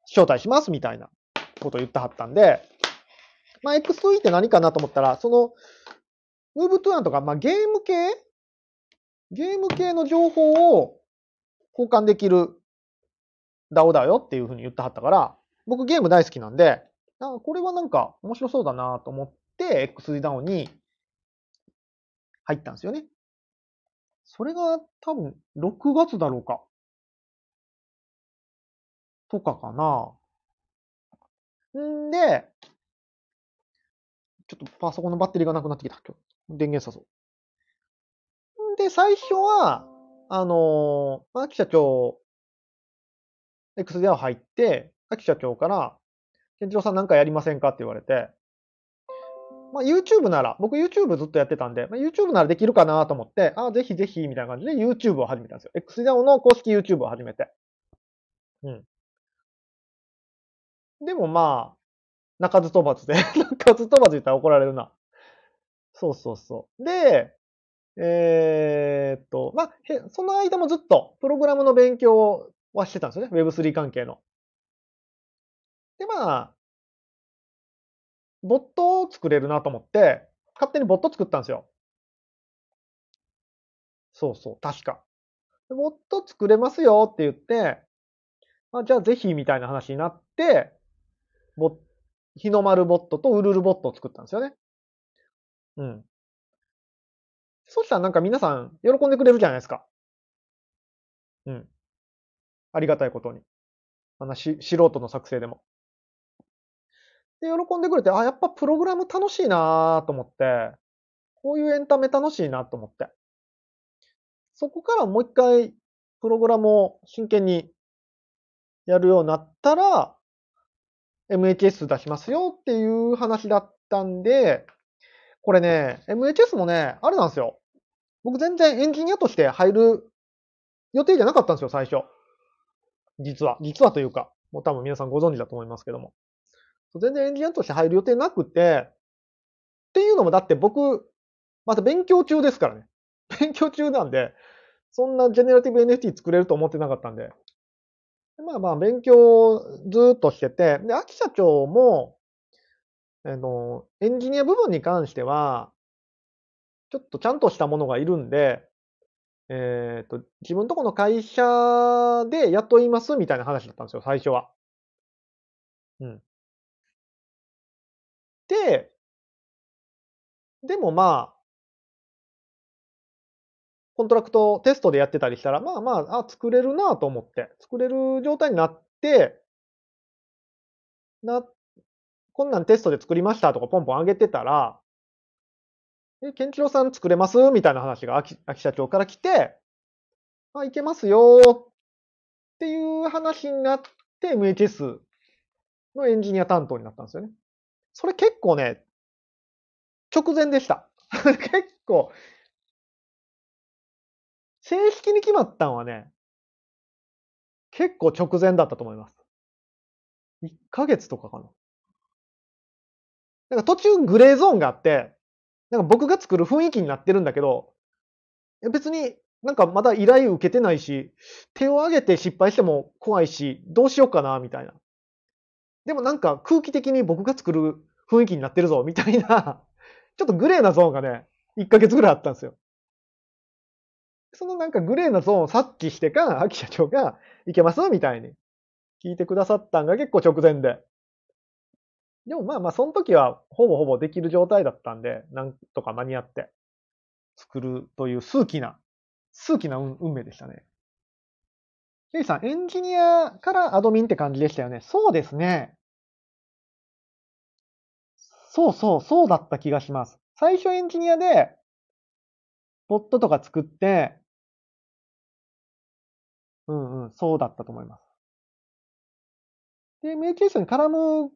招待しますみたいなことを言ってはったんで、まあ X2 って何かなと思ったら、その、 Move to Earn とか、まあゲーム系？ゲーム系の情報を交換できる DAO だよっていうふうに言ってはったから、僕ゲーム大好きなんで、あこれはなんか面白そうだなと思って XDAO に入ったんですよね。それが多分6月だろうか。とかかな。んで、ちょっとパソコンのバッテリーがなくなってきた。今日電源さそう。んで、最初は、あのー、秋社長、XDAO 入って、秋社長から、健次郎さんなんかやりませんかって言われて、まあ、YouTube なら、僕 YouTube ずっとやってたんで、まあ、YouTube ならできるかなと思って、あ、ぜひぜひ、みたいな感じで YouTube を始めたんですよ。XDAO の公式 YouTube を始めて。うん。でもまあ、鳴かず飛ばずで <laughs> 鳴かず飛ばず言ったら怒られるな。そうそうそう。で、えー、っと、まあ、その間もずっとプログラムの勉強はしてたんですよね。Web3 関係の。で、まあ、ボットを作れるなと思って、勝手にボット作ったんですよ。そうそう、確か。ボット作れますよって言って、あじゃあぜひみたいな話になって、ボ日の丸ボットとウルルボットを作ったんですよね。うん。そしたらなんか皆さん喜んでくれるじゃないですか。うん。ありがたいことに。あのし素人の作成でも。で、喜んでくれて、あ、やっぱプログラム楽しいなと思って、こういうエンタメ楽しいなと思って。そこからもう一回、プログラムを真剣にやるようになったら、MHS 出しますよっていう話だったんで、これね、MHS もね、あれなんですよ。僕全然エンジニアとして入る予定じゃなかったんですよ、最初。実は。実はというか、もう多分皆さんご存知だと思いますけども。全然エンジニアとして入る予定なくて、っていうのもだって僕、また勉強中ですからね。<laughs> 勉強中なんで、そんなジェネラティブ NFT 作れると思ってなかったんで。まあまあ、勉強ずっとしてて、で、秋社長も、あの、エンジニア部分に関しては、ちょっとちゃんとしたものがいるんで、えっ、ー、と、自分とこの会社で雇いますみたいな話だったんですよ、最初は。うん。て、でもまあ、コントラクトテストでやってたりしたら、まあまあ、あ、作れるなと思って、作れる状態になって、な、こんなんテストで作りましたとかポンポン上げてたら、え、ケンチロさん作れます？みたいな話が秋秋社長から来て、あ、いけますよっていう話になって MHS のエンジニア担当になったんですよね。それ結構ね、直前でした。<laughs> 結構、正式に決まったのはね、結構直前だったと思います。1ヶ月とかかな。なんか途中グレーゾーンがあって、なんか僕が作る雰囲気になってるんだけど、別になんかまだ依頼受けてないし、手を挙げて失敗しても怖いし、どうしようかな、みたいな。でもなんか空気的に僕が作る雰囲気になってるぞ、みたいな、<laughs> ちょっとグレーなゾーンがね、1ヶ月ぐらいあったんですよ。そのなんかグレーなゾーンを察知してか、秋社長が、いけます？みたいに聞いてくださったんが結構直前で。でもまあまあ、その時はほぼほぼできる状態だったんで、なんとか間に合って作るという数奇な、数奇な運命でしたね。ケイさん、エンジニアからアドミンって感じでしたよね。そうですね。そうそう、そうだった気がします。最初エンジニアで、ボットとか作って、うんうん、そうだったと思います。で、メイケースに絡む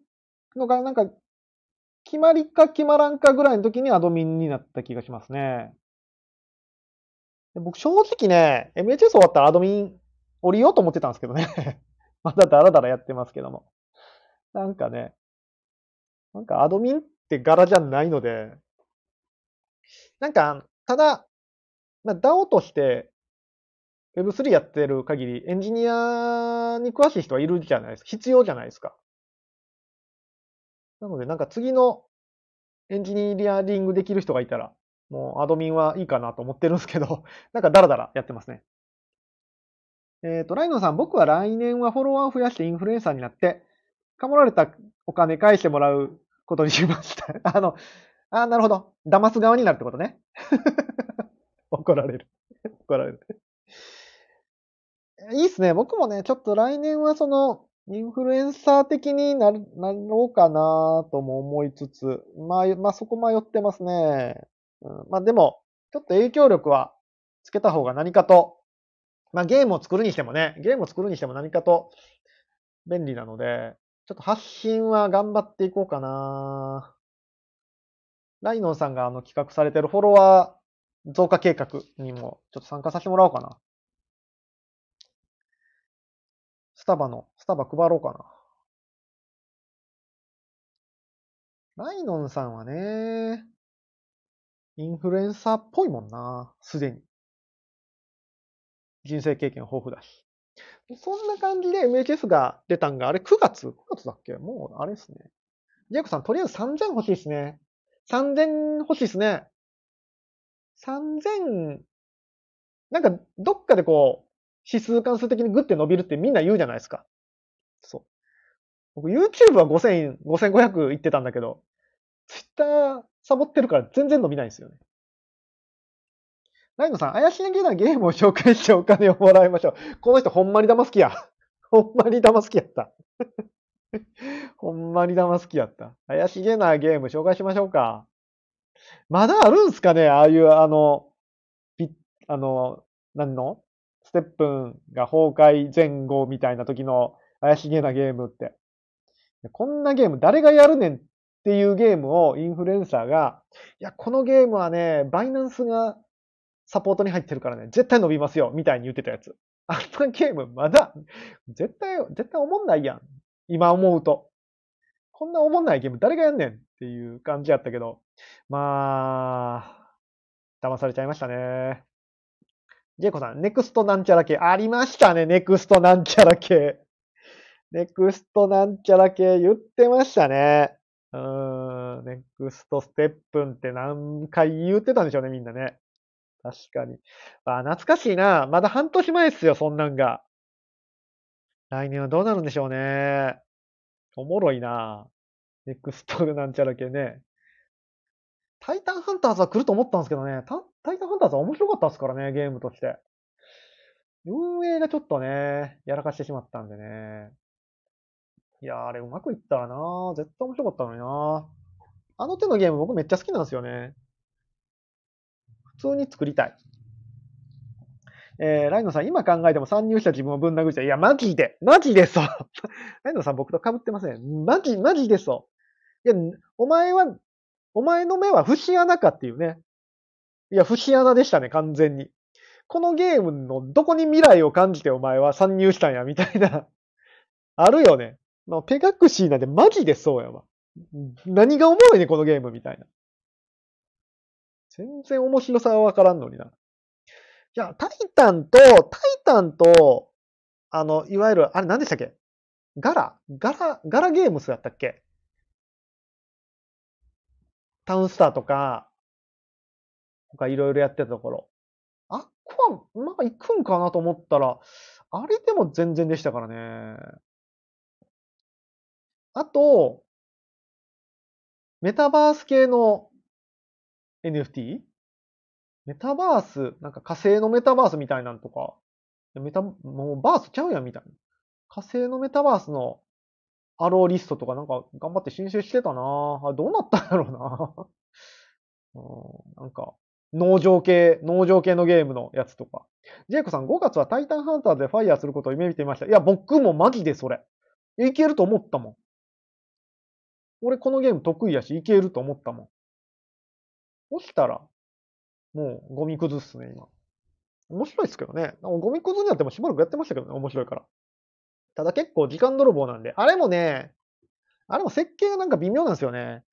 のが、なんか、決まりか決まらんかぐらいの時にアドミンになった気がしますね。僕正直ね、MHS 終わったらアドミン降りようと思ってたんですけどね。<laughs> まだだらだらやってますけども。なんかね、なんかアドミンって柄じゃないので、なんか、ただ、まあ、DAO として Web3 やってる限り、エンジニアに詳しい人はいるじゃないですか。必要じゃないですか。なので、なんか次のエンジニアリングできる人がいたら、もうアドミンはいいかなと思ってるんですけど、<laughs> なんかダラダラやってますね。えっ、ー、と、ライノさん、僕は来年はフォロワーを増やしてインフルエンサーになって、かもられたお金返してもらうことにしました。<laughs> あの、あ、なるほど。騙す側になるってことね。<laughs> 怒られる。<laughs> 怒られる。いいっすね。僕もね、ちょっと来年はその、インフルエンサー的になる、なろうかなとも思いつつ、まあ、まあそこ迷ってますね。うん、まあでも、ちょっと影響力はつけた方が何かと、まあゲームを作るにしてもね、ゲームを作るにしても何かと便利なので、ちょっと発信は頑張っていこうかなライノンさんがあの企画されてるフォロワー増加計画にもちょっと参加させてもらおうかな。スタバの、スタバ配ろうかな。ライノンさんはね、インフルエンサーっぽいもんな、すでに。人生経験豊富だし。そんな感じで MHS が出たんが、あれ9月 ?9 月だっけ？もう、あれですね。ジェイコさん、とりあえず3000欲しいですね。3000欲しいですね。3000、なんか、どっかでこう、指数関数的にグッて伸びるってみんな言うじゃないですか。そう。僕 YouTube は5000、5500いってたんだけど、Twitter サボってるから全然伸びないんですよね。ライノさん、怪しげなゲームを紹介してお金をもらいましょう。この人ほんまに騙す気や。<laughs> ほんまに騙す気やった。<laughs> ほんまに騙す気やった。怪しげなゲーム紹介しましょうか。まだあるんすかね？ああいう、あの、ピあの、何の？ステップンが崩壊前後みたいな時の怪しげなゲームって。こんなゲーム誰がやるねんっていうゲームをインフルエンサーが、いや、このゲームはね、バイナンスがサポートに入ってるからね、絶対伸びますよ、みたいに言ってたやつ。あんなゲームまだ、絶対、絶対思んないやん。今思うと。こんな思んないゲーム誰がやんねんっていう感じやったけど、まあ、騙されちゃいましたね。ジェイコさん、 Next なんちゃら系。ありましたね、 Next なんちゃら系。 Next なんちゃら系言ってましたね。うーん、 Next STEPN って何回言ってたんでしょうね、みんなね。確かに。あ、懐かしいな。まだ半年前っすよ、そんなんが。来年はどうなるんでしょうね。おもろいな。ネクストなんちゃら系ね。タイタンハンターズは来ると思ったんですけどね、タタイタンハンターズは面白かったですからね、ゲームとして。運営がちょっとね、やらかしてしまったんでね。いや、あれうまくいったらな絶対面白かったのになあの手のゲーム僕めっちゃ好きなんですよね。普通に作りたい。えー、ライノさん、今考えても参入した自分をぶん殴っちゃう。いや、マジで。マジでそう。<laughs> ライノさん、僕と被ってません。マジ、マジでそう。いや、お前は、お前の目は節穴かっていうね。いや、節穴でしたね、完全に。このゲームのどこに未来を感じてお前は参入したんや、みたいな。あるよね。ま、ペガクシーなんてマジでそうやわ。何がおもろいね、このゲームみたいな。全然面白さはわからんのにな。じゃあ、タイタンと、タイタンと、あの、いわゆる、あれ何でしたっけ？ガラガラ、ガラゲームスやったっけ？タウンスターとか、他いろいろやってたところ。あっこは、まあ行くんかなと思ったら、あれでも全然でしたからね。あと、メタバース系の NFT? メタバース、なんか火星のメタバースみたいなんとか、メタ、もうバースちゃうやんみたいな。火星のメタバースのアローリストとかなんか頑張って申請してたなあどうなったんやろうな <laughs> うんなんか、農場系、農場系のゲームのやつとか。ジェイコさん、5月はタイタンハンターでファイヤーすることを夢見ていました。いや、僕もマジでそれ。いけると思ったもん。俺このゲーム得意やし、いけると思ったもん。そしたら、もうゴミくずっすね、今。面白いですけどね。ゴミくずになってもしばらくやってましたけどね、面白いから。ただ結構時間泥棒なんで。あれもね、あれも設計がなんか微妙なんですよね。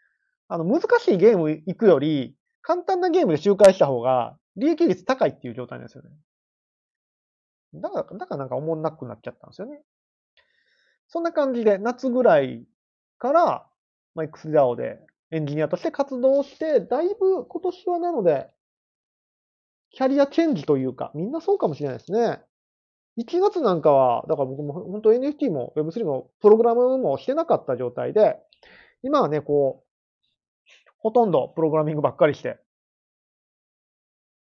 あの、難しいゲーム行くより、簡単なゲームで周回した方が、利益率高いっていう状態なんですよね。だから、だからなんか思んなくなっちゃったんですよね。そんな感じで、夏ぐらいから、まあ、XDAO でエンジニアとして活動して、だいぶ今年はなので、キャリアチェンジというか、みんなそうかもしれないですね。1月なんかは、だから僕も本当 NFT も Web3 もプログラムもしてなかった状態で、今はね、こう、ほとんどプログラミングばっかりして、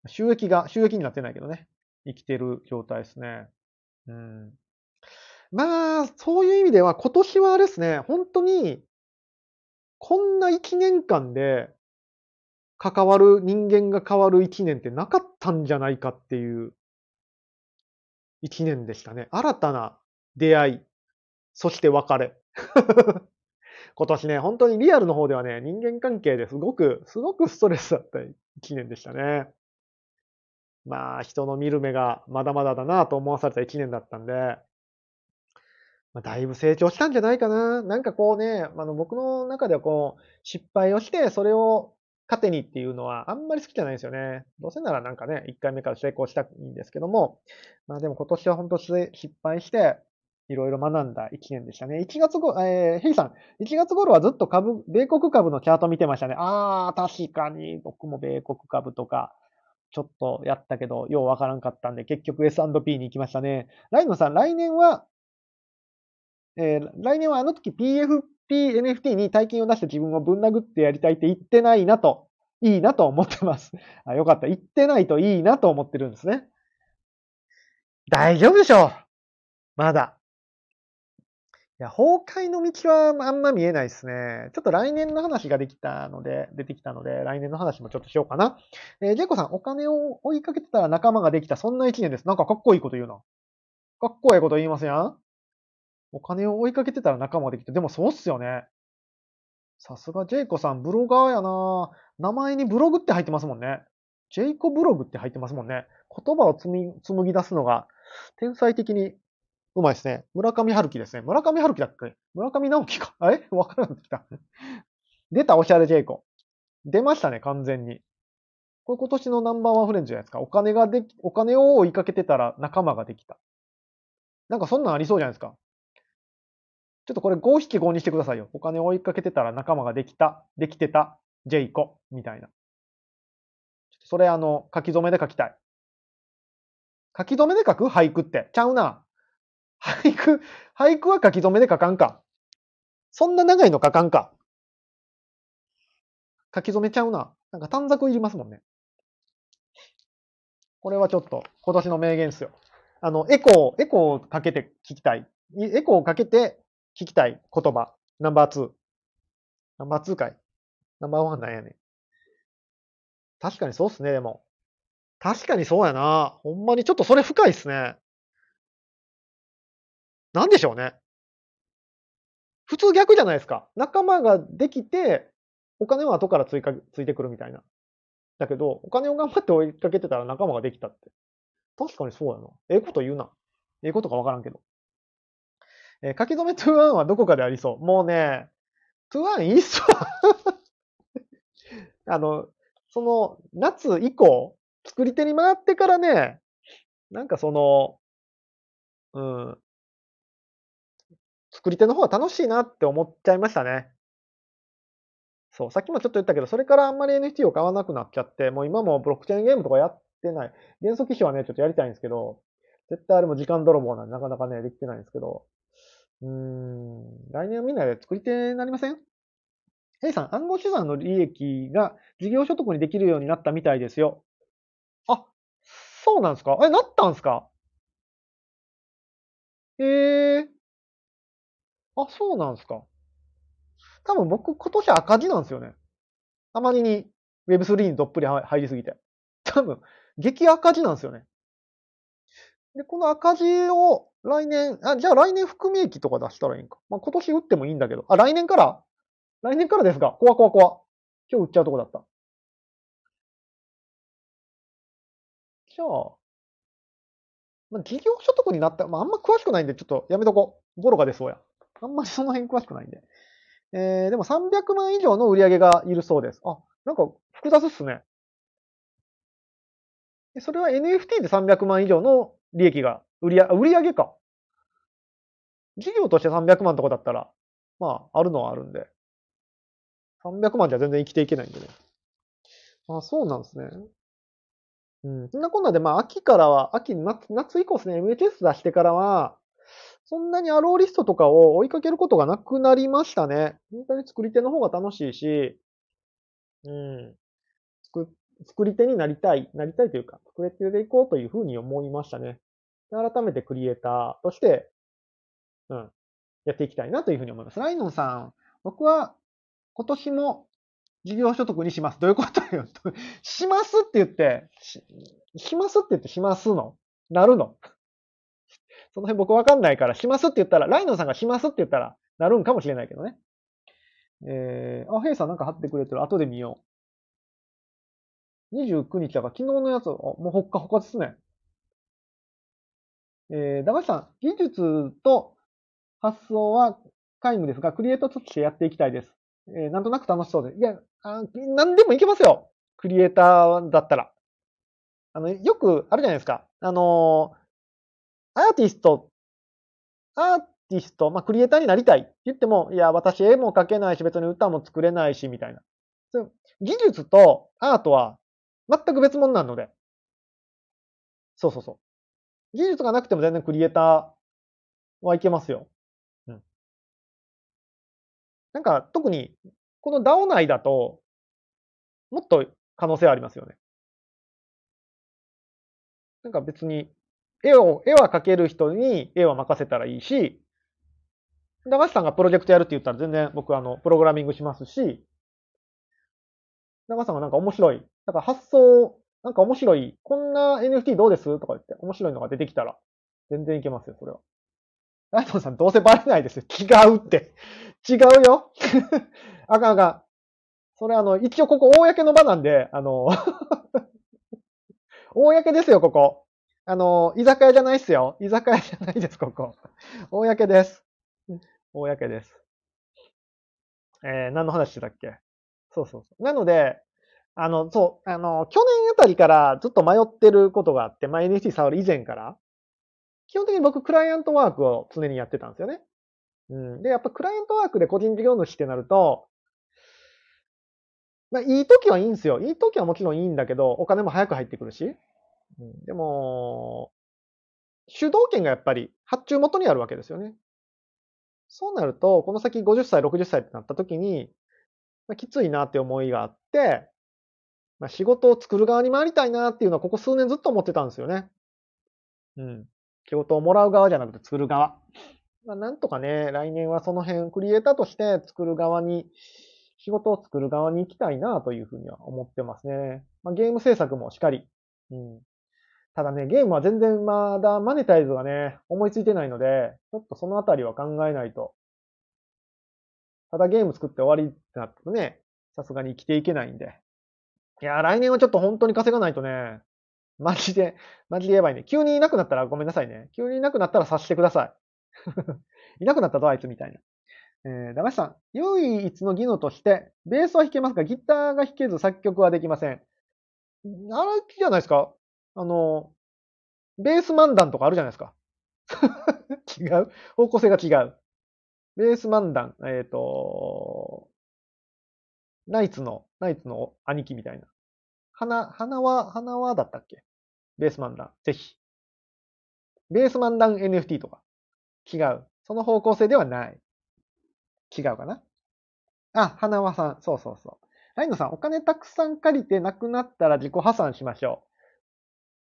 収益が、収益になってないけどね、生きてる状態ですね。うん。まあ、そういう意味では今年はあれですね、本当に、こんな1年間で関わる、人間が変わる1年ってなかったんじゃないかっていう1年でしたね。新たな出会い、そして別れ。<laughs> 今年ね、本当にリアルの方ではね、人間関係ですごく、すごくストレスだった1年でしたね。まあ、人の見る目がまだまだだなと思わされた1年だったんで、まあ、だいぶ成長したんじゃないかな。なんかこうね、あの僕の中ではこう、失敗をして、それを糧にっていうのはあんまり好きじゃないんですよね。どうせならなんかね、1回目から成功したいんですけども、まあでも今年は本当失敗して、いろいろ学んだ1年でしたね。1月ご、えー、ヘイさん、1月頃はずっと株、米国株のチャート見てましたね。あー、確かに僕も米国株とか、ちょっとやったけど、ようわからんかったんで、結局 S&P に行きましたね。ライノさん、来年はえー、来年はあの時 PFP NFT に大金を出して自分をぶん殴ってやりたいって言ってないなと、いいなと思ってます。<laughs> あ、よかった。言ってないといいなと思ってるんですね。大丈夫でしょう。まだ。いや、崩壊の道はあんま見えないですね。ちょっと来年の話ができたので、出てきたので、来年の話もちょっとしようかな。えー、ジェイコさん、お金を追いかけてたら仲間ができた、そんな一年です。なんかかっこいいこと言うな。かっこいいこと言いますやんお金を追いかけてたら仲間できて、でもそうっすよね。さすがジェイコさん、ブロガーやな名前にブログって入ってますもんね。ジェイコブログって入ってますもんね。言葉を紡ぎ出すのが天才的にうまいですね。村上春樹ですね。村上春樹だっけ？村上直樹か。あれ？わからなくてきた。出た、おしゃれジェイコ。出ましたね、完全に。これ今年のナンバーワンフレンズじゃないですか。お金ができ、お金を追いかけてたら仲間ができた。なんかそんなんありそうじゃないですか。ちょっとこれ5匹5にしてくださいよ。お金を追いかけてたら仲間ができた、できてた、ジェイコ、みたいな。それあの、書き初めで書きたい。書き初めで書く？俳句って。ちゃうな。俳句、俳句は書き初めで書かんか。そんな長いの書かんか。書き初めちゃうな。なんか短冊いりますもんね。これはちょっと今年の名言ですよ。あの、エコー、エコーをかけて聞きたい。エコーをかけて聞きたい言葉。ナンバー2。ナンバー2かい。ナンバー1なんやねん。確かにそうっすね、でも。確かにそうやな。ほんまにちょっとそれ深いっすね。なんでしょうね。普通逆じゃないですか。仲間ができて、お金は後から追加、ついてくるみたいな。だけど、お金を頑張って追いかけてたら仲間ができたって。確かにそうやな。ええこと言うな。ええことかわからんけど。えー、書き留め to Earn はどこかでありそう。もうね、 to Earn いいっすわ。<laughs> あの、その、夏以降、作り手に回ってからね、なんかその、うん、作り手の方が楽しいなって思っちゃいましたね。そう、さっきもちょっと言ったけど、それからあんまり NFT を買わなくなっちゃって、もう今もブロックチェーンゲームとかやってない。元素機種はね、ちょっとやりたいんですけど、絶対あれも時間泥棒なんでなかなかね、できてないんですけど、うーん、来年はみんなで作り手になりません ?A さん、暗号資産の利益が事業所得にできるようになったみたいですよ。あ、そうなんですか？え、なったんですか？ええー。あ、そうなんですか？多分僕今年赤字なんですよね。あまりに Web3 にどっぷり入りすぎて。多分、激赤字なんですよね。で、この赤字を来年、あ、じゃあ来年含み益とか出したらいいんか。まあ、今年売ってもいいんだけど。あ、来年から？来年からですか？怖怖怖。今日売っちゃうとこだった。じゃあ、まあ、事業所得になった、まあ、あんま詳しくないんで、ちょっとやめとこう。ボロが出そうや。あんまりその辺詳しくないんで。えー、でも300万以上の売り上げがいるそうです。あ、なんか複雑っすね。それは NFT で300万以上の利益が、売り売り上げか。事業として300万とかだったら、まあ、あるのはあるんで。300万じゃ全然生きていけないんでね。あ、そうなんですね。うん。そんなこんなで、まあ、秋からは、秋、夏、夏以降ですね、MHS 出してからは、そんなにアローリストとかを追いかけることがなくなりましたね。本当に作り手の方が楽しいし、うん。作、り手になりたい、なりたいというか、作り手でいこうというふうに思いましたね。改めてクリエイターとして、うん、やっていきたいなというふうに思います。ライノンさん、僕は今年も事業所得にします。どういうことよ。しますって言ってし、しますって言ってしますの？なるの？その辺僕わかんないから、しますって言ったら、ライノンさんがしますって言ったら、なるんかもしれないけどね。えー、あ、ヘイさんなんか貼ってくれてる。後で見よう。29日だから昨日のやつ、もうほっかほかですね。えー、駄菓子さん、技術と発想は皆無ですが、クリエイターとしてやっていきたいです。えー、なんとなく楽しそうで。いや、あ何でもいけますよ。クリエイターだったら。あの、よくあるじゃないですか。あのー、アーティスト、アーティスト、まあ、クリエイターになりたいって言っても、いや、私絵も描けないし、別に歌も作れないし、みたいな。技術とアートは全く別物なので。そうそうそう。技術がなくても全然クリエイターはいけますよ。うん。なんか、特に、この DAO 内だと、もっと可能性ありますよね。なんか別に、絵を、絵は描ける人に絵は任せたらいいし、高橋さんがプロジェクトやるって言ったら全然僕あの、プログラミングしますし、長さんがなんか面白い。なんか発想、なんか面白い。こんな NFT どうです？とか言って面白いのが出てきたら、全然いけますよ、それは。ライトンさんどうせバレないですよ。違うって。違うよ。<laughs> あかんあかん。それあの、一応ここ公の場なんで、あの <laughs> 公ですよ、ここ。あの、居酒屋じゃないっすよ。居酒屋じゃないです、ここ。公です。公です。えー、何の話してたっけ？そうそうそう。なので、あの、そう、あの、去年あたりからずっと迷ってることがあって、まあ、NFT 触る以前から、基本的に僕、クライアントワークを常にやってたんですよね。うん。で、やっぱクライアントワークで個人事業主ってなると、まあ、いい時はいいんですよ。いい時はもちろんいいんだけど、お金も早く入ってくるし。うん、でも、主導権がやっぱり発注元にあるわけですよね。そうなると、この先50歳、60歳ってなった時に、まあ、きついなって思いがあって、まあ、仕事を作る側に回りたいなっていうのはここ数年ずっと思ってたんですよね。うん。仕事をもらう側じゃなくて作る側。まあ、なんとかね、来年はその辺、クリエイターとして作る側に、仕事を作る側に行きたいなというふうには思ってますね。まあ、ゲーム制作もしっかり。うん。ただね、ゲームは全然まだマネタイズがね、思いついてないので、ちょっとそのあたりは考えないと。ただゲーム作って終わりってなったとね、さすがに生きていけないんで。いや、来年はちょっと本当に稼がないとね、マジで、マジでやばいね。急にいなくなったらごめんなさいね。急にいなくなったら察してください。<laughs> いなくなったぞ、あいつみたいな。えー、駄菓子さん、唯一の技能として、ベースは弾けますが、ギターが弾けず作曲はできません。あれじゃないですかあの、ベース漫談とかあるじゃないですか。<laughs> 違う方向性が違う。ベース漫談、えっ、ー、と、ナイツの、ナイツの兄貴みたいな。花、花は、花はだったっけ？ベース漫談。ぜひ。ベース漫談 NFT とか。違う。その方向性ではない。違うかな？あ、花輪さん。そうそうそう。ライノさん、お金たくさん借りてなくなったら自己破産しましょう。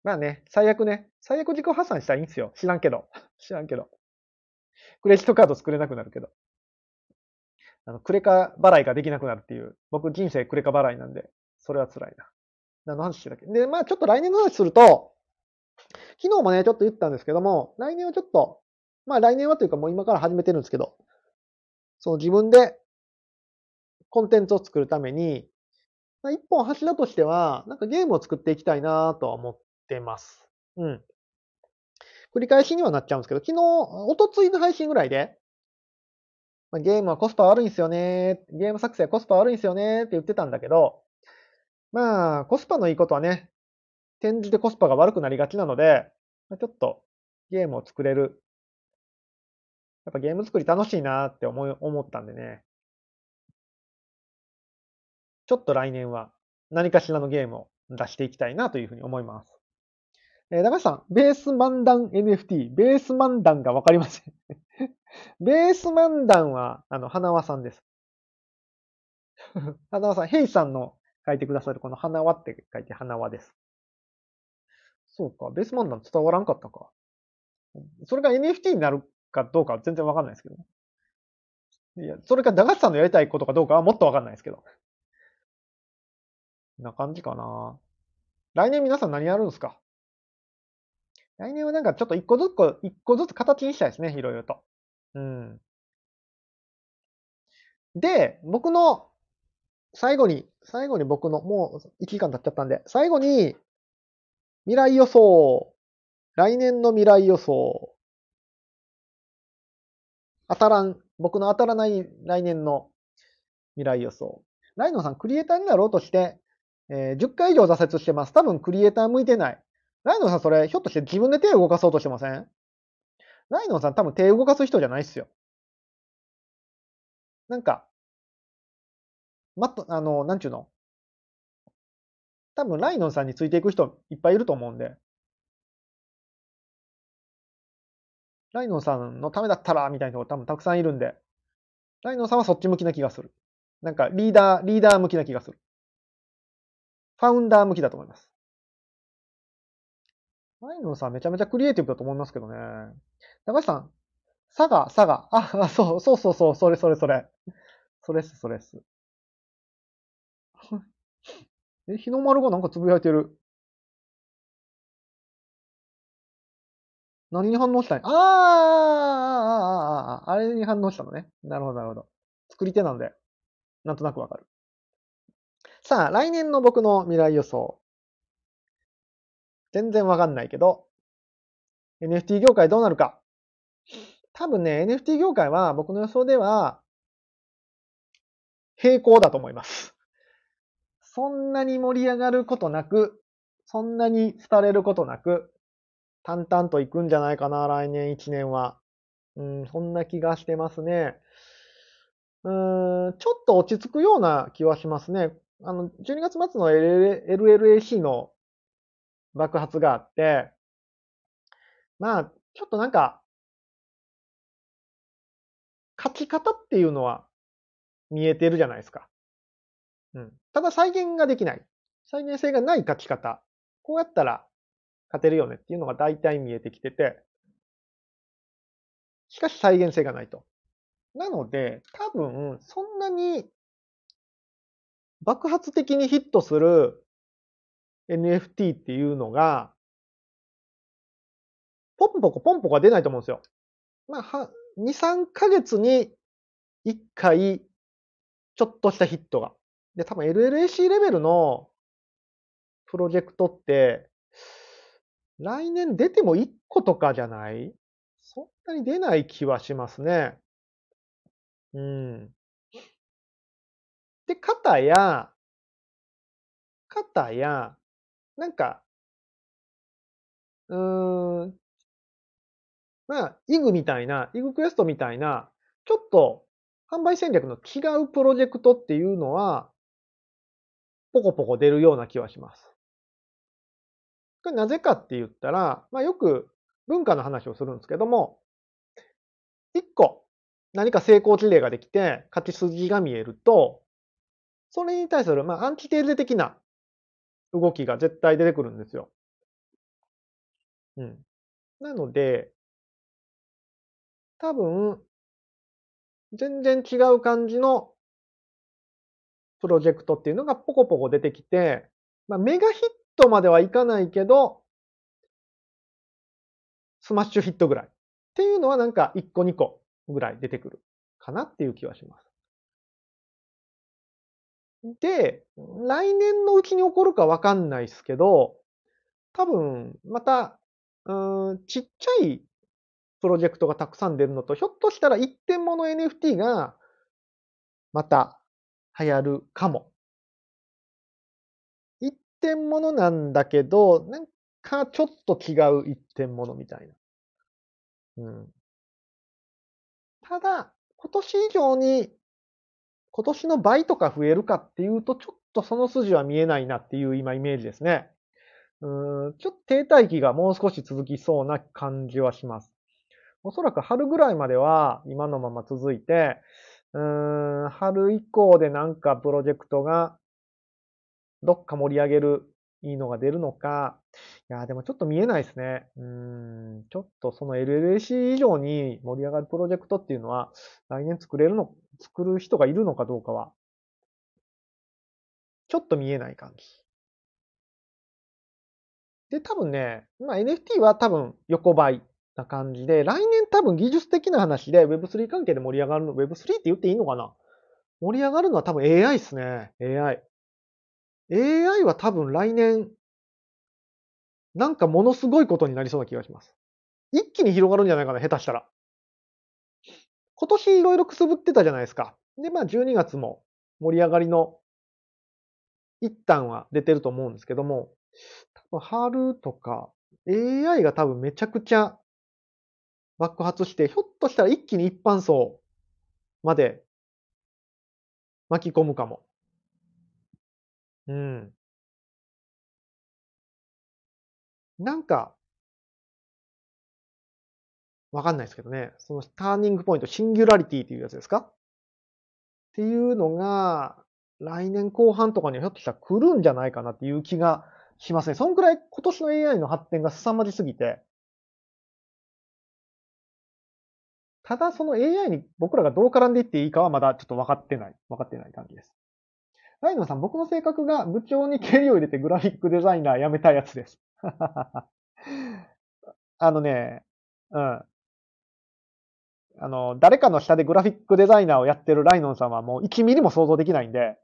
まあね、最悪ね。最悪自己破産したらいいんですよ。知らんけど。<laughs> 知らんけど。クレジットカード作れなくなるけど。あの、クレカ払いができなくなるっていう。僕人生クレカ払いなんで、それは辛いな。何の話してたっけ？で、まあちょっと来年の話すると、昨日もね、ちょっと言ったんですけども、来年はちょっとまあ来年はというかもう今から始めてるんですけど、その自分でコンテンツを作るために、まあ、一本柱としては、なんかゲームを作っていきたいなとは思ってます。うん。繰り返しにはなっちゃうんですけど、昨日、おとついの配信ぐらいで、ま、ゲームはコスパ悪いんすよね。ゲーム作成はコスパ悪いんすよねって言ってたんだけど、まあ、コスパのいいことはね、転じてコスパが悪くなりがちなので、ちょっとゲームを作れるやっぱゲーム作り楽しいなって思い、思ったんでね。ちょっと来年は何かしらのゲームを出していきたいなというふうに思います。えー、高橋さん、ベース漫談 NFT、ベース漫談がわかりません <laughs> ベース漫談は、あの、花輪さんです。<laughs> 花輪さん、ヘイさんの書いてくださるこの花輪って書いて花輪です。そうか、ベース漫談伝わらんかったか。それが NFT になるかどうかは全然わかんないですけど。いや、それか駄菓子さんのやりたいことかどうかはもっとわかんないですけど。な感じかな。来年皆さん何やるんですか？来年はなんかちょっと一個ずつ、一個ずつ形にしたいですね、いろいろと。うん。で、僕の、最後に、最後に僕の、もう1時間経っちゃったんで、最後に、未来予想。来年の未来予想。当たらん、僕の当たらない来年の未来予想。ライノさん、クリエイターになろうとして、えー、10回以上挫折してます。多分クリエイター向いてない。ライノさん、それ、ひょっとして自分で手を動かそうとしてません？ライノさん、多分手を動かす人じゃないっすよ。なんか、まっと、あの、なんちゅうの？多分、ライノンさんについていく人いっぱいいると思うんで、ライノンさんのためだったら、みたいな人多分たくさんいるんで、ライノンさんはそっち向きな気がする。なんか、リーダー、リーダー向きな気がする。ファウンダー向きだと思います。ライノンさんめちゃめちゃクリエイティブだと思いますけどね。高橋さん、佐賀、佐賀。あ、そう、そうそうそう、それそれそれ。それっす、それっす。<laughs> え、日の丸がなんかつぶやいてる。何に反応したんああ、ああ、ああ、あれに反応したのね。なるほど、なるほど。作り手なので、なんとなくわかる。さあ、来年の僕の未来予想。全然わかんないけど、NFT 業界どうなるか。多分ね、NFT 業界は僕の予想では、平行だと思います。そんなに盛り上がることなく、そんなに廃れることなく、淡々といくんじゃないかな、来年1年は。うん、そんな気がしてますね。うん、ちょっと落ち着くような気はしますね。あの、12月末の LLAC の爆発があって、まあ、ちょっとなんか、勝ち方っていうのは見えてるじゃないですか。うん。ただ再現ができない。再現性がない書き方。こうやったら勝てるよねっていうのが大体見えてきてて、しかし再現性がないと。なので、多分、そんなに爆発的にヒットする NFT っていうのが、ポンポコポンポコは出ないと思うんですよ。まあ、は、2、3ヶ月に1回、ちょっとしたヒットが。で、多分 LLAC レベルのプロジェクトって、来年出ても1個とかじゃない？そんなに出ない気はしますね。うん。で、肩や、肩や、なんか、うーん、まあ、イグみたいな、イグクエストみたいな、ちょっと販売戦略の違うプロジェクトっていうのは、ポコポコ出るような気はします。これなぜかって言ったら、まあよく文化の話をするんですけども、一個何か成功事例ができて勝ち筋が見えると、それに対する、まあ、アンチテーゼ的な動きが絶対出てくるんですよ。うん。なので、多分、全然違う感じのプロジェクトっていうのがポコポコ出てきて、まあ、メガヒットまではいかないけど、スマッシュヒットぐらい。っていうのはなんか1個2個ぐらい出てくるかなっていう気はします。で、来年のうちに起こるかわかんないですけど、多分、また、うん、ちっちゃいプロジェクトがたくさん出るのと、ひょっとしたら一点物 NFT がまた流行るかも。一点物なんだけど、なんかちょっと違う一点物みたいな。うん。ただ、今年以上に今年の倍とか増えるかっていうと、ちょっとその筋は見えないなっていう今イメージですね。うんちょっと停滞期がもう少し続きそうな感じはします。おそらく春ぐらいまでは今のまま続いて、うーん春以降でなんかプロジェクトがどっか盛り上げるいいのが出るのか、いや、でもちょっと見えないですね。うん、ちょっとその LLC 以上に盛り上がるプロジェクトっていうのは、来年作れるの、作る人がいるのかどうかは、ちょっと見えない感じ。で、多分ね、まあ、NFT は多分横ばいな感じで、来年多分技術的な話で Web3 関係で盛り上がるの、Web3 って言っていいのかな？盛り上がるのは多分 AI っすね。AI。AI は多分来年、なんかものすごいことになりそうな気がします。一気に広がるんじゃないかな、下手したら。今年いろいろくすぶってたじゃないですか。で、まあ12月も盛り上がりの一旦は出てると思うんですけども、多分春とか AI が多分めちゃくちゃ爆発して、ひょっとしたら一気に一般層まで巻き込むかも。うん。なんか、わかんないですけどね。そのターニングポイント、シンギュラリティっていうやつですか？っていうのが、来年後半とかにひょっとしたら来るんじゃないかなっていう気がしますね。そんくらい今年の AI の発展が凄まじすぎて、ただその AI に僕らがどう絡んでいっていいかはまだちょっと分かってない、分かってない感じです。ライノさん、僕の性格が部長に蹴りを入れてグラフィックデザイナー辞めたやつです。<laughs> あのね、うん。あの、誰かの下でグラフィックデザイナーをやってるライノンさんはもう1ミリも想像できないんで、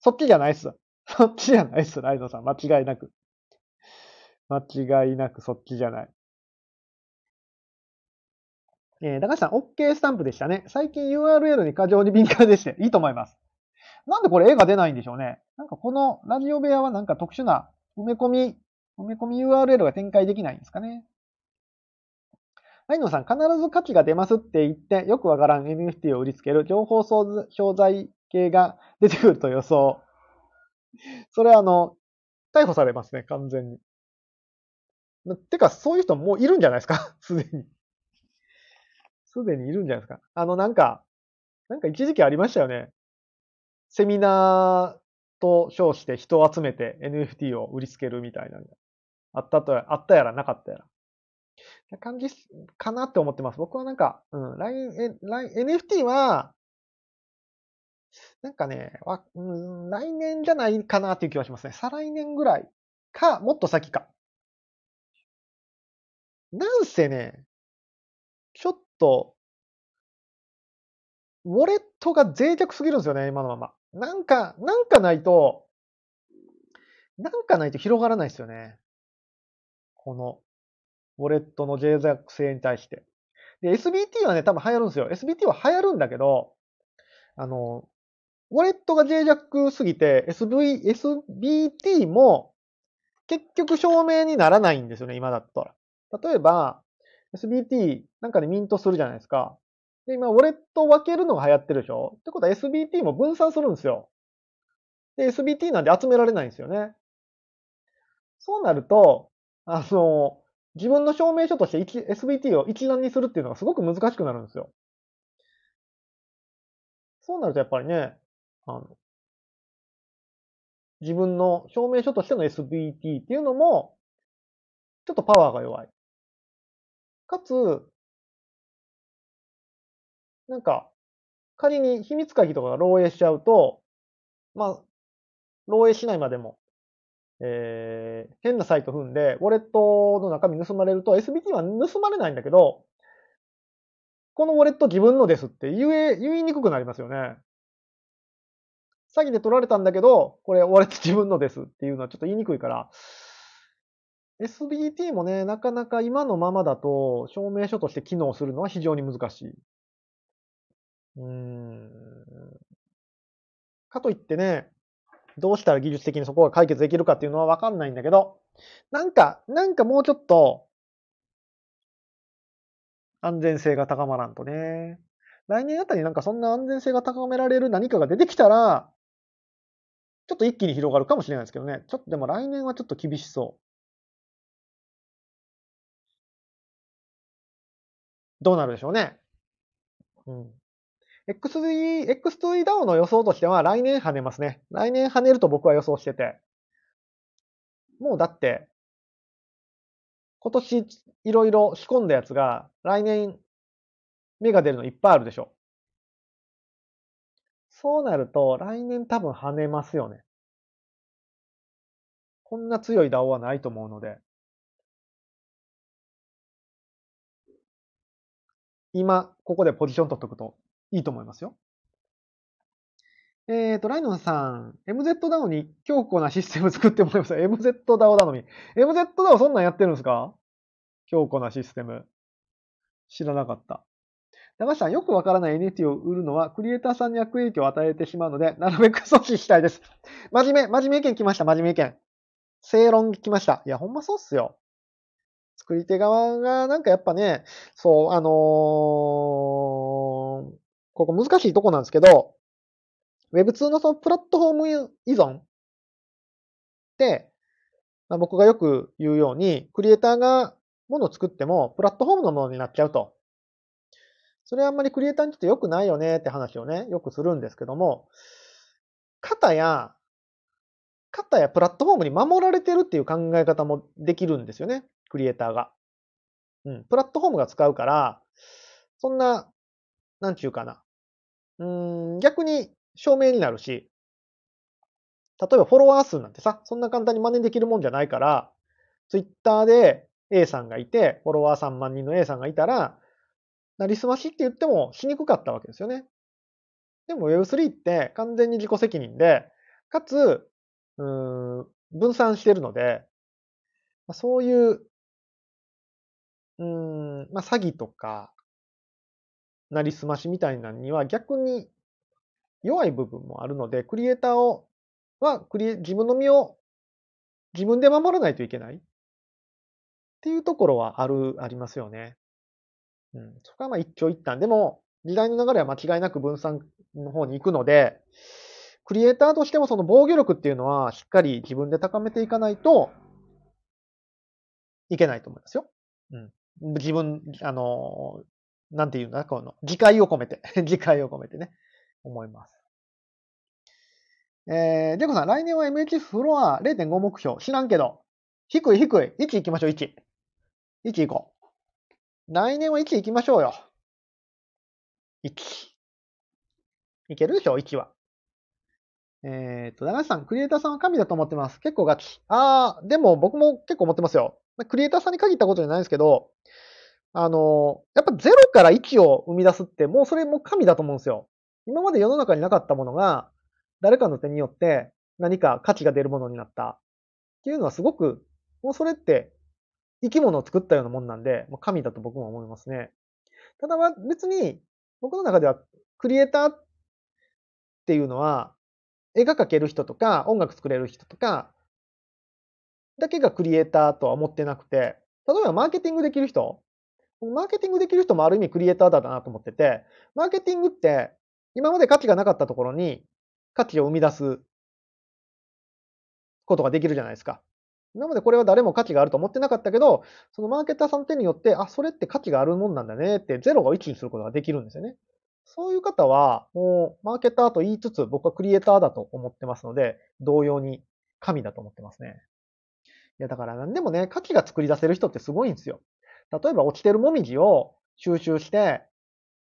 そっちじゃないっす。そっちじゃないっす、ライノンさん。間違いなく。間違いなくそっちじゃない。えー、高橋さん、OK スタンプでしたね。最近 URL に過剰に敏感でして、いいと思います。なんでこれ絵が出ないんでしょうね。なんかこのラジオ部屋はなんか特殊な埋め込み、埋め込み URL が展開できないんですかね。ライノさん、必ず価値が出ますって言って、よくわからん NFT を売りつける情報商材系が出てくると予想。それあの、逮捕されますね、完全に。てか、そういう人もういるんじゃないですか？<laughs> すでに。すでにいるんじゃないですか？あの、なんか、なんか一時期ありましたよね。セミナーと称して人を集めて NFT を売りつけるみたいなあったと、あったやらなかったやら。な感じかなって思ってます。僕はなんか、うん、LINE、NFT は、なんかね、わ、うん、来年じゃないかなっていう気はしますね。再来年ぐらいか、もっと先か。なんせね、ちょっと、ウォレットが脆弱すぎるんですよね、今のまま。なんか、なんかないと、なんかないと広がらないですよね。この、ウォレットの脆弱性に対して。で、SBT はね、多分流行るんですよ。SBT は流行るんだけど、あの、ウォレットが脆弱すぎて、SV、SBT も結局証明にならないんですよね、今だったら。例えば、SBT なんかでミントするじゃないですか。で、今、ウォレット分けるのが流行ってるでしょ？ってことは SBT も分散するんですよ。で、SBT なんで集められないんですよね。そうなると、あの、自分の証明書として SBT を一覧にするっていうのがすごく難しくなるんですよ。そうなるとやっぱりね、あの、自分の証明書としての SBT っていうのも、ちょっとパワーが弱い。かつ、なんか、仮に秘密鍵とかが漏洩しちゃうと、まあ、漏洩しないまでも、えー、変なサイト踏んで、ウォレットの中身盗まれると、SBT は盗まれないんだけど、このウォレット自分のですって言え、言いにくくなりますよね。詐欺で取られたんだけど、これウォレット自分のですっていうのはちょっと言いにくいから、SBT もね、なかなか今のままだと証明書として機能するのは非常に難しい。うーん。かといってね、どうしたら技術的にそこが解決できるかっていうのはわかんないんだけど、なんか、なんかもうちょっと、安全性が高まらんとね。来年あたりなんかそんな安全性が高められる何かが出てきたら、ちょっと一気に広がるかもしれないですけどね。ちょっとでも来年はちょっと厳しそう。どうなるでしょうね。うん。X3、X2DAO の予想としては来年跳ねますね。来年跳ねると僕は予想してて。もうだって、今年いろいろ仕込んだやつが来年芽が出るのいっぱいあるでしょ。そうなると来年多分跳ねますよね。こんな強い DAO はないと思うので。今、ここでポジション取っとくといいと思いますよ。えっ、ー、と、ライノンさん、MZDAO に強固なシステム作ってもらいます。MZDAO 頼み。MZDAO そんなんやってるんですか？強固なシステム。知らなかった。長橋さん、よくわからない NFT を売るのは、クリエイターさんに悪影響を与えてしまうので、なるべく阻止したいです。真面目、真面目意見来ました、真面目意見。正論来ました。いや、ほんまそうっすよ。作り手側がなんかやっぱね、そう、あのー、ここ難しいとこなんですけど、Web2 のそのプラットフォーム依存って、まあ、僕がよく言うように、クリエイターがものを作っても、プラットフォームのものになっちゃうと。それはあんまりクリエイターにとって良くないよねって話をね、よくするんですけども、型や、型やプラットフォームに守られてるっていう考え方もできるんですよね。クリエイターが。うん。プラットフォームが使うから、そんな、なんちゅうかな。うん、逆に証明になるし、例えばフォロワー数なんてさ、そんな簡単に真似できるもんじゃないから、ツイッターで A さんがいて、フォロワー3万人の A さんがいたら、なりすましって言ってもしにくかったわけですよね。でも Web3 って完全に自己責任で、かつ、うん、分散してるので、そういううん、まあ、詐欺とか、なりすましみたいなのには逆に弱い部分もあるので、クリエイターを、はクリエ、自分の身を自分で守らないといけないっていうところはある、ありますよね。うん。そこはまあ一長一短。でも、時代の流れは間違いなく分散の方に行くので、クリエイターとしてもその防御力っていうのはしっかり自分で高めていかないといけないと思いますよ。うん。自分、あの、なんていうんだ、この、自戒を込めて、<laughs> 自戒を込めてね、思います。えー、ジェコさん、来年は MH フロア0.5目標。知らんけど。低い低い。1行きましょう、1。1行こう。来年は1行きましょうよ。1。いけるでしょ、1は。えっ、ー、と、長橋さん、クリエイターさんは神だと思ってます。結構ガチ。あー、でも僕も結構思ってますよ。クリエイターさんに限ったことじゃないですけど、あの、やっぱ0から1を生み出すって、もうそれも神だと思うんですよ。今まで世の中になかったものが、誰かの手によって何か価値が出るものになったっていうのはすごく、もうそれって生き物を作ったようなもんなんで、もう神だと僕も思いますね。ただ別に僕の中ではクリエイターっていうのは絵が描ける人とか音楽作れる人とかだけがクリエイターとは思ってなくて、例えばマーケティングできる人マーケティングできる人もある意味クリエイターだなと思ってて、マーケティングって今まで価値がなかったところに価値を生み出すことができるじゃないですか。今までこれは誰も価値があると思ってなかったけど、そのマーケターさんの手によって、あ、それって価値があるもんなんだねって、ゼロが1にすることができるんですよね。そういう方は、もう、マーケターと言いつつ、僕はクリエイターだと思ってますので、同様に神だと思ってますね。いや、だから何でもね、価値が作り出せる人ってすごいんですよ。例えば落ちてるもみじを収集して、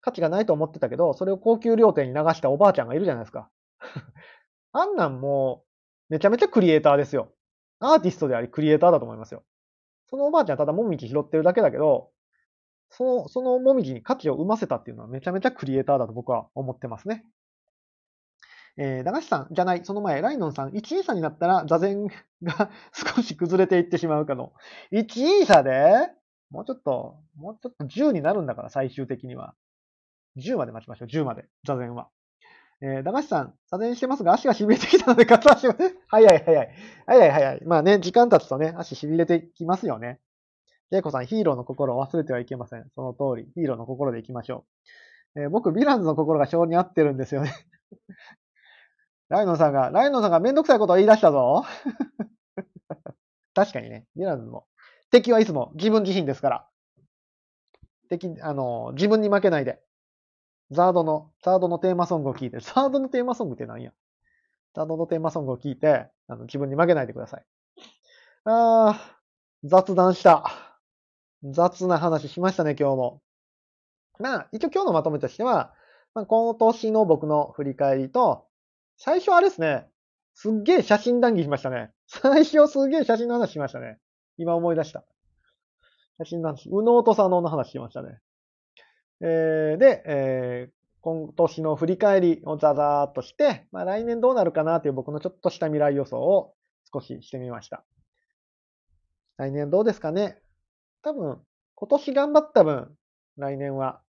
価値がないと思ってたけど、それを高級料亭に流したおばあちゃんがいるじゃないですか。<laughs> あんなんも、めちゃめちゃクリエイターですよ。アーティストでありクリエイターだと思いますよ。そのおばあちゃんただもみじ拾ってるだけだけど、その、そのもみじに価値を生ませたっていうのはめちゃめちゃクリエイターだと僕は思ってますね。えー、駄菓子さんじゃない、その前、ライノンさん、1位差になったら座禅が <laughs> 少し崩れていってしまうかの。1位差でもうちょっと、もうちょっと10になるんだから、最終的には。10まで待ちましょう、10まで、座禅は。えー、駄菓子さん、座禅してますが足が痺れてきたので、片足を、<laughs> 早い早い。早い早い。まあね、時間経つとね、足痺れてきますよね。ジェイコさん、ヒーローの心を忘れてはいけません。その通り、ヒーローの心で行きましょう。えー、僕、ヴィランズの心が性に合ってるんですよね。<laughs> ライノンさんが、ライノンさんがめんどくさいことを言い出したぞ。<laughs> 確かにね、ヴィランズも。敵はいつも自分自身ですから。敵、あの、自分に負けないで。ザードの、ザードのテーマソングを聞いて、ザードのテーマソングって何や？ザードのテーマソングを聞いて、あの自分に負けないでください。あー、雑談した。雑な話しましたね、今日も。まあ、一応今日のまとめとしては、まあ、今年の僕の振り返りと、最初あれですね、すっげえ写真談義しましたね。最初すっげえ写真の話しましたね。今思い出した。写真の話、右脳と左脳の話しましたね。えー、で、えー、今年の振り返りをザザーっとして、まあ、来年どうなるかなという僕のちょっとした未来予想を少ししてみました。来年どうですかね多分、今年頑張った分、来年は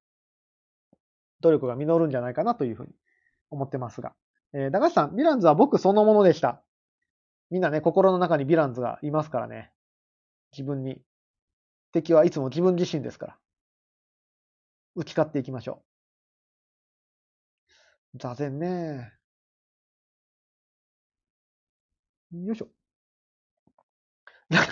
努力が実るんじゃないかなというふうに思ってますが。えー、高橋さん、ヴィランズは僕そのものでした。みんなね、心の中にヴィランズがいますからね。自分に。敵はいつも自分自身ですから。打ち勝っていきましょう。座禅ね。よいしょ。ライ、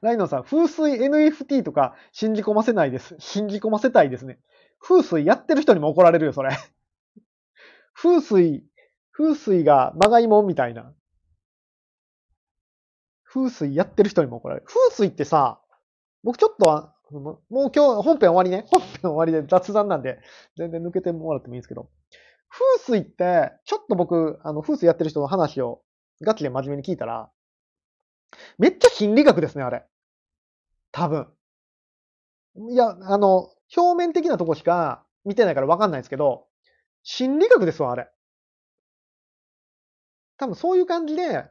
ライノさん、風水 NFT とか信じ込ませないです。信じ込ませたいですね。風水やってる人にも怒られるよ、それ。<laughs> 風水、風水がまがいもんみたいな。風水やってる人にも怒られる。風水ってさ、僕ちょっとはもう今日本編終わりね。<laughs> 本編終わりで雑談なんで、全然抜けてもらってもいいんですけど。風水って、ちょっと僕、あの、風水やってる人の話をガチで真面目に聞いたら、めっちゃ心理学ですね、あれ。多分。いや、あの、表面的なとこしか見てないからわかんないですけど、心理学ですわ、あれ。多分そういう感じで、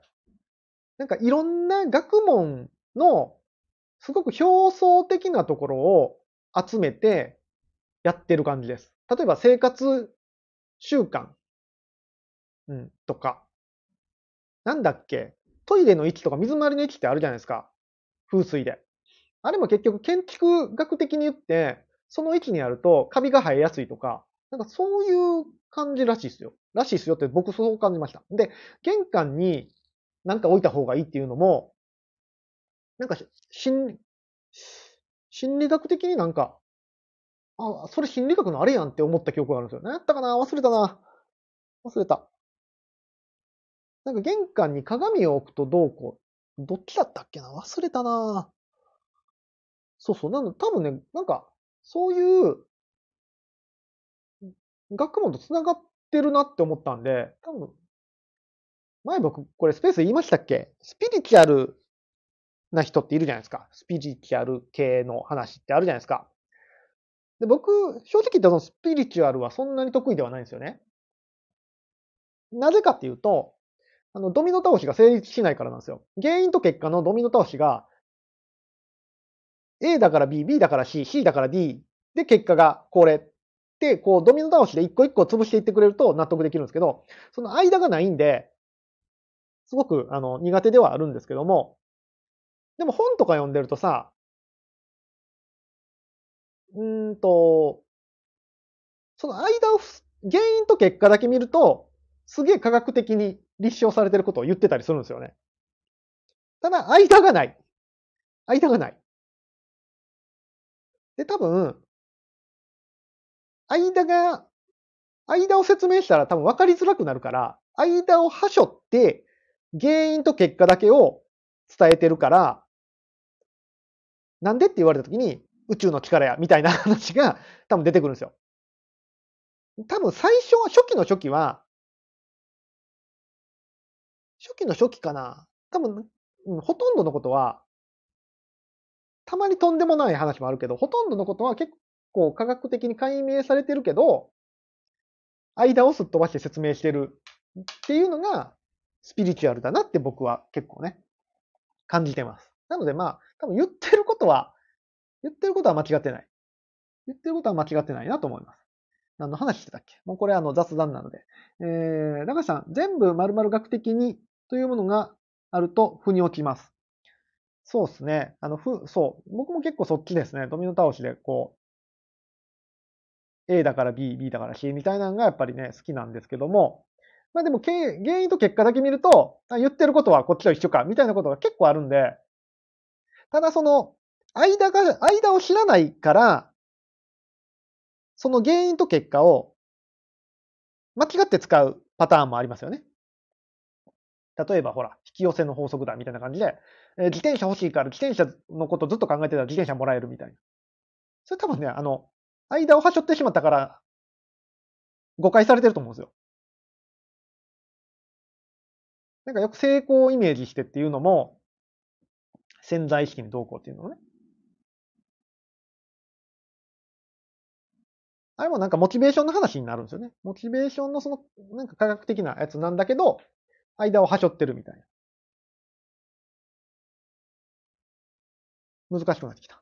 なんかいろんな学問のすごく表層的なところを集めてやってる感じです。例えば生活習慣、うん、とか、なんだっけ、トイレの位置とか水回りの位置ってあるじゃないですか。風水で。あれも結局建築学的に言って、その位置にあるとカビが生えやすいとか、なんかそういう感じらしいですよ。らしいですよって僕そう感じました。で、玄関になんか置いた方がいいっていうのも、なんか、心、心理学的になんか、あ、それ心理学のあれやんって思った記憶があるんですよ。何やったかな忘れたな。忘れた。なんか玄関に鏡を置くとどうこう。どっちだったっけな？忘れたなそうそう。なの、多分ね、なんか、そういう、学問と繋がってるなって思ったんで、多分、前僕、これスペース言いましたっけ？スピリチュアルな人っているじゃないですか。スピリチュアル系の話ってあるじゃないですか。で、僕、正直言ったそのスピリチュアルはそんなに得意ではないんですよね。なぜかっていうと、あの、ドミノ倒しが成立しないからなんですよ。原因と結果のドミノ倒しが、A だから B、B だから C、C だから D で結果がこれって、こう、ドミノ倒しで一個一個潰していってくれると納得できるんですけど、その間がないんで、すごく、あの、苦手ではあるんですけども、でも本とか読んでるとさ、うんと、その間を、原因と結果だけ見ると、すげえ科学的に立証されてることを言ってたりするんですよね。ただ、間がない。間がない。で、多分、間が、間を説明したら多分分かりづらくなるから、間をはしょって、原因と結果だけを伝えてるから、なんでって言われたときに、宇宙の力や、みたいな話が多分出てくるんですよ。多分最初は、初期の初期は、初期の初期かな。多分、うんほとんどのことは、たまにとんでもない話もあるけど、ほとんどのことは結構科学的に解明されてるけど、間をすっ飛ばして説明してるっていうのが、スピリチュアルだなって僕は結構ね、感じてます。なのでまあ、多分言ってることは、言ってることは間違ってない。言ってることは間違ってないなと思います。何の話してたっけ？もうこれあの雑談なので。えー、高橋さん、全部〇〇学的にというものがあると腑に落ちます。そうですね。あの、ふ、そう。僕も結構そっちですね。ドミノ倒しでこう、A だから B、B だから C みたいなのがやっぱりね、好きなんですけども、まあでも、原因と結果だけ見ると、言ってることはこっちと一緒か、みたいなことが結構あるんで、ただその、間が、間を知らないから、その原因と結果を間違って使うパターンもありますよね。例えばほら、引き寄せの法則だみたいな感じで、えー自転車欲しいから自転車のことずっと考えてたら自転車もらえるみたいな。それ多分ね、あの、間をはしょってしまったから、誤解されてると思うんですよ。なんかよく成功をイメージしてっていうのも、潜在意識にどうこうっていうのね。あれもなんかモチベーションの話になるんですよね。モチベーションのその、なんか科学的なやつなんだけど、間をはしょってるみたいな。難しくなってきた。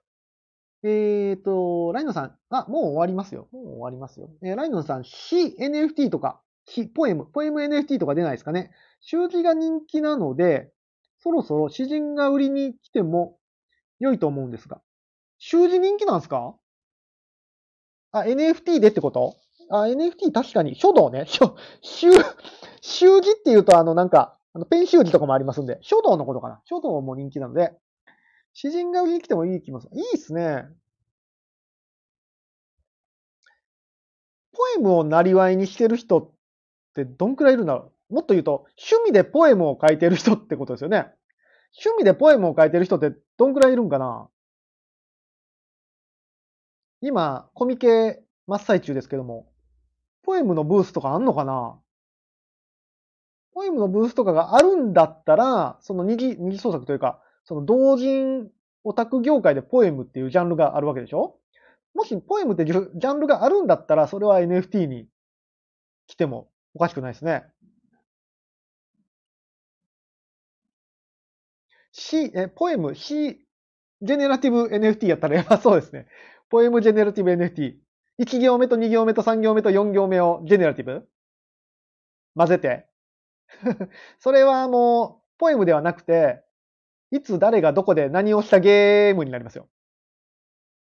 えーと、ライノさん、あ、もう終わりますよ。もう終わりますよ。えーライノさん、非 NFT とか、非ポエム、ポエム NFT とか出ないですかね。習字が人気なので、そろそろ詩人が売りに来ても良いと思うんですが。習字人気なんですか？あ、NFT でってこと？あ、NFT 確かに、書道ね。書、習、習字っていうと、あの、なんか、あの、ペン習字とかもありますんで、書道のことかな。書道も人気なので、詩人が売りに来てもいい気もする。いいっすね。ポエムをなりわいにしてる人ってどんくらいいるんだろう？もっと言うと、趣味でポエムを書いてる人ってことですよね。趣味でポエムを書いてる人ってどんくらいいるんかな？今、コミケ真っ最中ですけども、ポエムのブースとかあんのかな？ポエムのブースとかがあるんだったら、その二次、二次創作というか、その同人オタク業界でポエムっていうジャンルがあるわけでしょ？もしポエムってジャジャンルがあるんだったら、それは NFT に来てもおかしくないですね。C、え、ポエム、C、ジェネラティブ NFT やったらやば <laughs> そうですね。ポエムジェネラティブ NFT。1行目と2行目と3行目と4行目をジェネラティブ混ぜて。<laughs> それはもう、ポエムではなくて、いつ誰がどこで何をしたゲームになりますよ。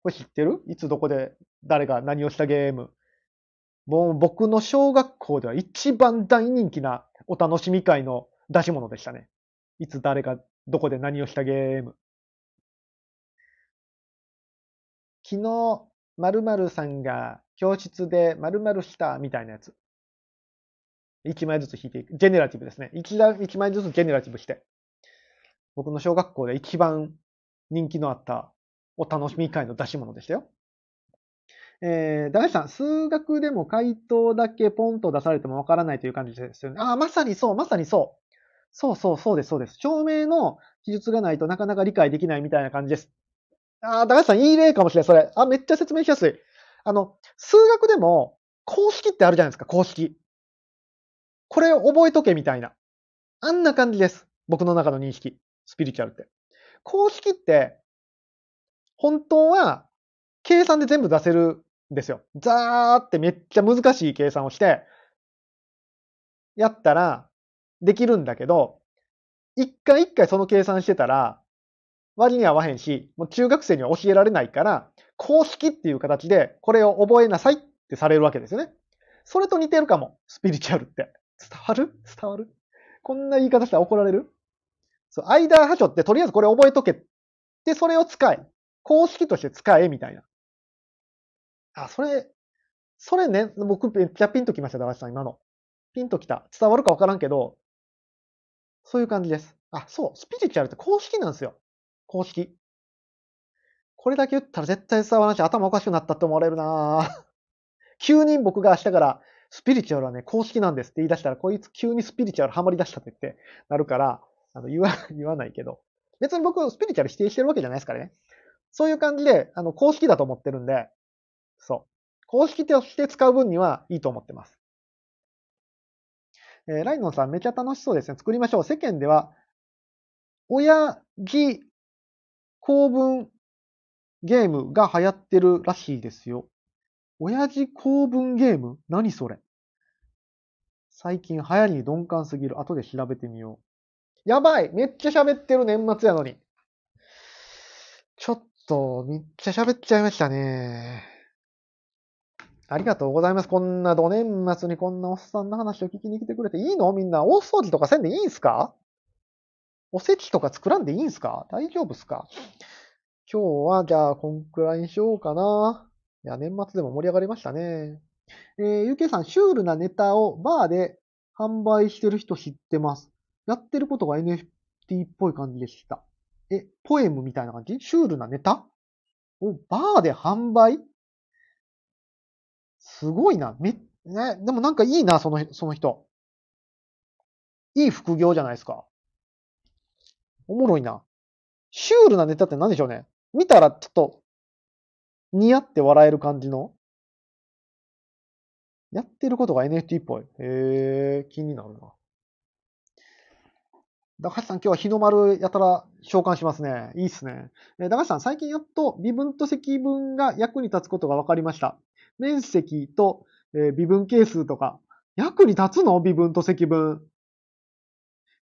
これ知ってる？いつどこで誰が何をしたゲーム？もう僕の小学校では一番大人気なお楽しみ会の出し物でしたね。いつ誰がどこで何をしたゲーム？昨日、〇〇さんが教室で〇〇したみたいなやつ。1枚ずつ引いていく。ジェネラティブですね。1, 段1枚ずつジェネラティブして。僕の小学校で一番人気のあったお楽しみ会の出し物でしたよ。えー、ダメさん、数学でも回答だけポンと出されてもわからないという感じですよね。ああ、まさにそう、まさにそう。そうそう、そうです、そうです。証明の記述がないとなかなか理解できないみたいな感じです。ああ、ダメさん、いい例かもしれない、それ。あ、めっちゃ説明しやすい。あの、数学でも公式ってあるじゃないですか、公式。これを覚えとけみたいな。あんな感じです。僕の中の認識。スピリチュアルって。公式って、本当は、計算で全部出せるんですよ。ザーってめっちゃ難しい計算をして、やったら、できるんだけど、一回一回その計算してたら、割に合わへんし、もう中学生には教えられないから、公式っていう形でこれを覚えなさいってされるわけですよね。それと似てるかも。スピリチュアルって。伝わる？伝わる？こんな言い方したら怒られる？そう、間波長ってとりあえずこれ覚えとけ。で、それを使え。公式として使え、みたいな。あ、それ、それね、僕めっちゃピンときました、高橋さん、今の。ピンときた。伝わるかわからんけど、そういう感じです。あ、そう、スピリチュアルって公式なんですよ。公式。これだけ言ったら絶対伝わらないし、頭おかしくなったって思われるな <laughs> 急に僕が明日からスピリチュアルはね、公式なんですって言い出したら、こいつ急にスピリチュアルハマり出したって言ってなるから、あの、言わ、<laughs> 言わないけど。別に僕、スピリチュアル否定してるわけじゃないですからね。そういう感じで、あの、公式だと思ってるんで、そう。公式として使う分にはいいと思ってます。えー、ライノンさん、めちゃ楽しそうですね。作りましょう。世間では、親父公文ゲームが流行ってるらしいですよ。親父公文ゲーム？何それ？最近流行りに鈍感すぎる。後で調べてみよう。やばいめっちゃ喋ってる年末やのに。ちょっと、めっちゃ喋っちゃいましたね。ありがとうございます。こんな土年末にこんなおっさんの話を聞きに来てくれていいの？みんな。大掃除とかせんでいいんすか？おせちとか作らんでいいんすか？大丈夫っすか？今日は、じゃあ、こんくらいにしようかな。いや、年末でも盛り上がりましたね。えー、ゆけさん、シュールなネタをバーで販売してる人知ってます。やってることが NFT っぽい感じでした。え、ポエムみたいな感じ？シュールなネタ？お、バーで販売？すごいな。め、ね、でもなんかいいな、その、その人。いい副業じゃないですか。おもろいな。シュールなネタって何でしょうね。見たらちょっと、似合って笑える感じのやってることが NFT っぽい。へえ、気になるな。高橋さん、今日は日の丸やたら召喚しますね。いいっすね。え高橋さん、最近やっと微分と積分が役に立つことが分かりました。面積と、え微分係数とか。役に立つの？微分と積分。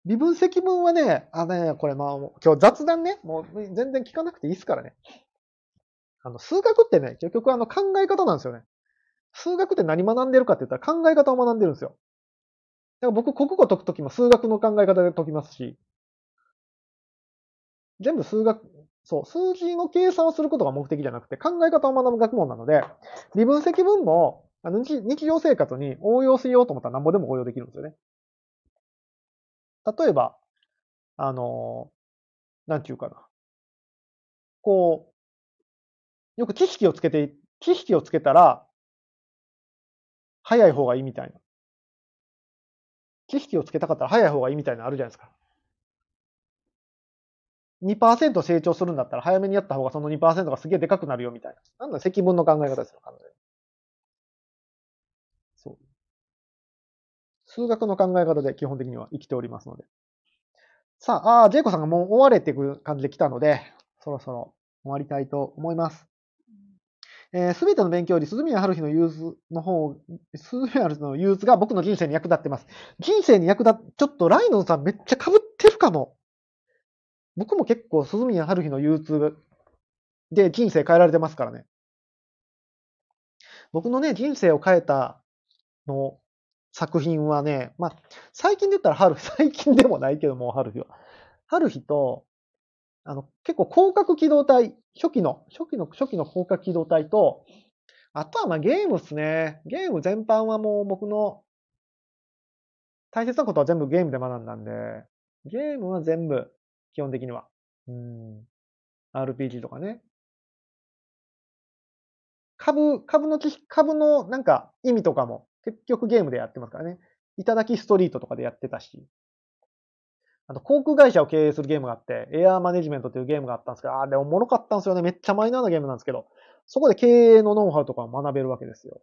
微分積分はね、あのね、これまあ、今日雑談ね、もう全然聞かなくていいですからね。あの、数学ってね、結局あの考え方なんですよね。数学って何学んでるかって言ったら考え方を学んでるんですよ。だから僕、国語解くときも数学の考え方で解きますし、全部数学、そう、数字の計算をすることが目的じゃなくて考え方を学ぶ学問なので、微分積分もあの日常生活に応用しようと思ったら何ぼでも応用できるんですよね。例えば、あの、なんていうかな。こう、よく知識をつけて、知識をつけたら、早い方がいいみたいな。知識をつけたかったら早い方がいいみたいなのあるじゃないですか。2%成長するんだったら早めにやった方がその2%がすげえでかくなるよみたいな。なんだ積分の考え方ですよ、彼女。そう。数学の考え方で基本的には生きておりますので。さあ、ああジェイコさんがもう終われていう感じで来たので、そろそろ終わりたいと思います。えー、すべての勉強より、涼宮ハルヒの憂鬱の方、涼宮ハルヒの憂鬱が僕の人生に役立ってます。人生に役立っ、ちょっとライノンさんめっちゃ被ってるかも。僕も結構涼宮ハルヒの憂鬱で人生変えられてますからね。僕のね、人生を変えたの作品はね、まあ、最近で言ったら春日、<laughs> 最近でもないけども、春日は。春日と、あの、結構広角機動隊、初期の、初期の、初期の広角機動隊と、あとはまあゲームっすね。ゲーム全般はもう僕の大切なことは全部ゲームで学んだんで、ゲームは全部、基本的には。うん。RPG とかね。株、株の、株のなんか意味とかも結局ゲームでやってますからね。いただきストリートとかでやってたし。あと、航空会社を経営するゲームがあって、エアーマネジメントっていうゲームがあったんですけど、あれおもろかったんですよね。めっちゃマイナーなゲームなんですけど、そこで経営のノウハウとかを学べるわけですよ。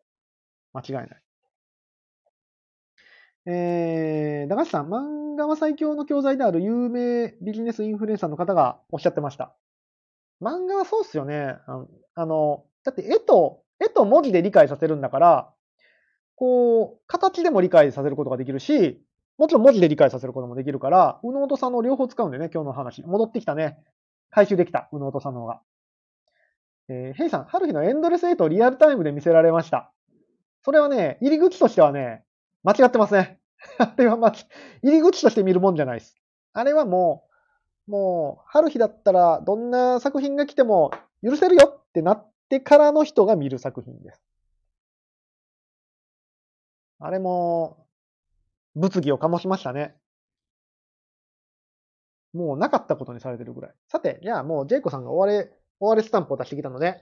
間違いない。えー、高橋さん、漫画は最強の教材である有名ビジネスインフルエンサーの方がおっしゃってました。漫画はそうっすよね。あの、だって絵と、絵と文字で理解させるんだから、こう、形でも理解させることができるし、もちろん文字で理解させることもできるから、右脳と左脳両方使うんでね、今日の話。戻ってきたね。回収できた、右脳と左脳が。えー、ヘイさん、春日のエンドレス8をリアルタイムで見せられました。それはね、入り口としてはね、間違ってますね。<laughs> あれはま、入り口として見るもんじゃないです。あれはもう、もう、春日だったらどんな作品が来ても許せるよってなってからの人が見る作品です。あれも、物議を醸しましたね。もうなかったことにされてるぐらい。さて、じゃあもうジェイコさんが終われ、終われスタンプを出してきたので、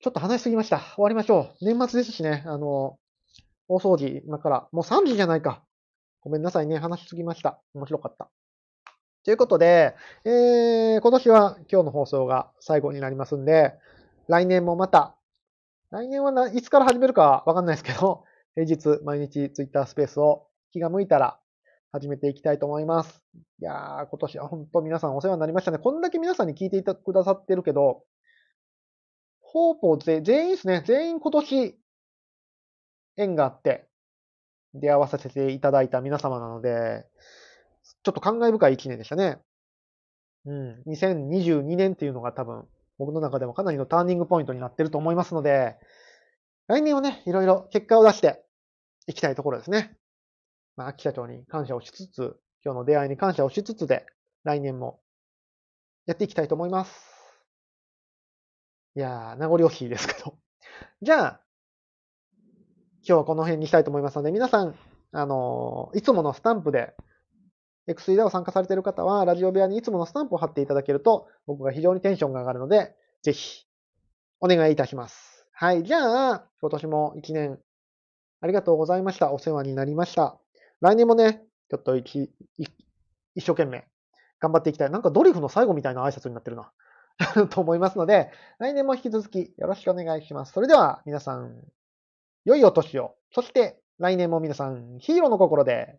ちょっと話しすぎました。終わりましょう。年末ですしね、あの、大掃除、今から、もう3時じゃないか。ごめんなさいね、話しすぎました。面白かった。ということで、えー、今年は今日の放送が最後になりますんで、来年もまた、来年はいつから始めるかわかんないですけど、<laughs> 平日毎日ツイッタースペースを気が向いたら始めていきたいと思います。いやー、今年は本当皆さんお世話になりましたね。こんだけ皆さんに聞いていたくださってるけど、ほぼ全員ですね。全員今年縁があって出会わさせていただいた皆様なので、ちょっと感慨深い一年でしたね。うん。2022年っていうのが多分僕の中でもかなりのターニングポイントになってると思いますので、来年はね、いろいろ結果を出していきたいところですね。まあ、秋社長に感謝をしつつ、今日の出会いに感謝をしつつで、来年もやっていきたいと思います。いやー、名残惜しいですけど。じゃあ、今日はこの辺にしたいと思いますので、皆さん、あの、いつものスタンプで、X でを参加されている方は、ラジオ部屋にいつものスタンプを貼っていただけると、僕が非常にテンションが上がるので、ぜひ、お願いいたします。はい。じゃあ、今年も一年、ありがとうございました。お世話になりました。来年もね、ちょっと一一生懸命頑張っていきたい。なんかドリフの最後みたいな挨拶になってるな。<laughs> と思いますので、来年も引き続きよろしくお願いします。それでは皆さん、良いお年を。そして来年も皆さん、ヒーローの心で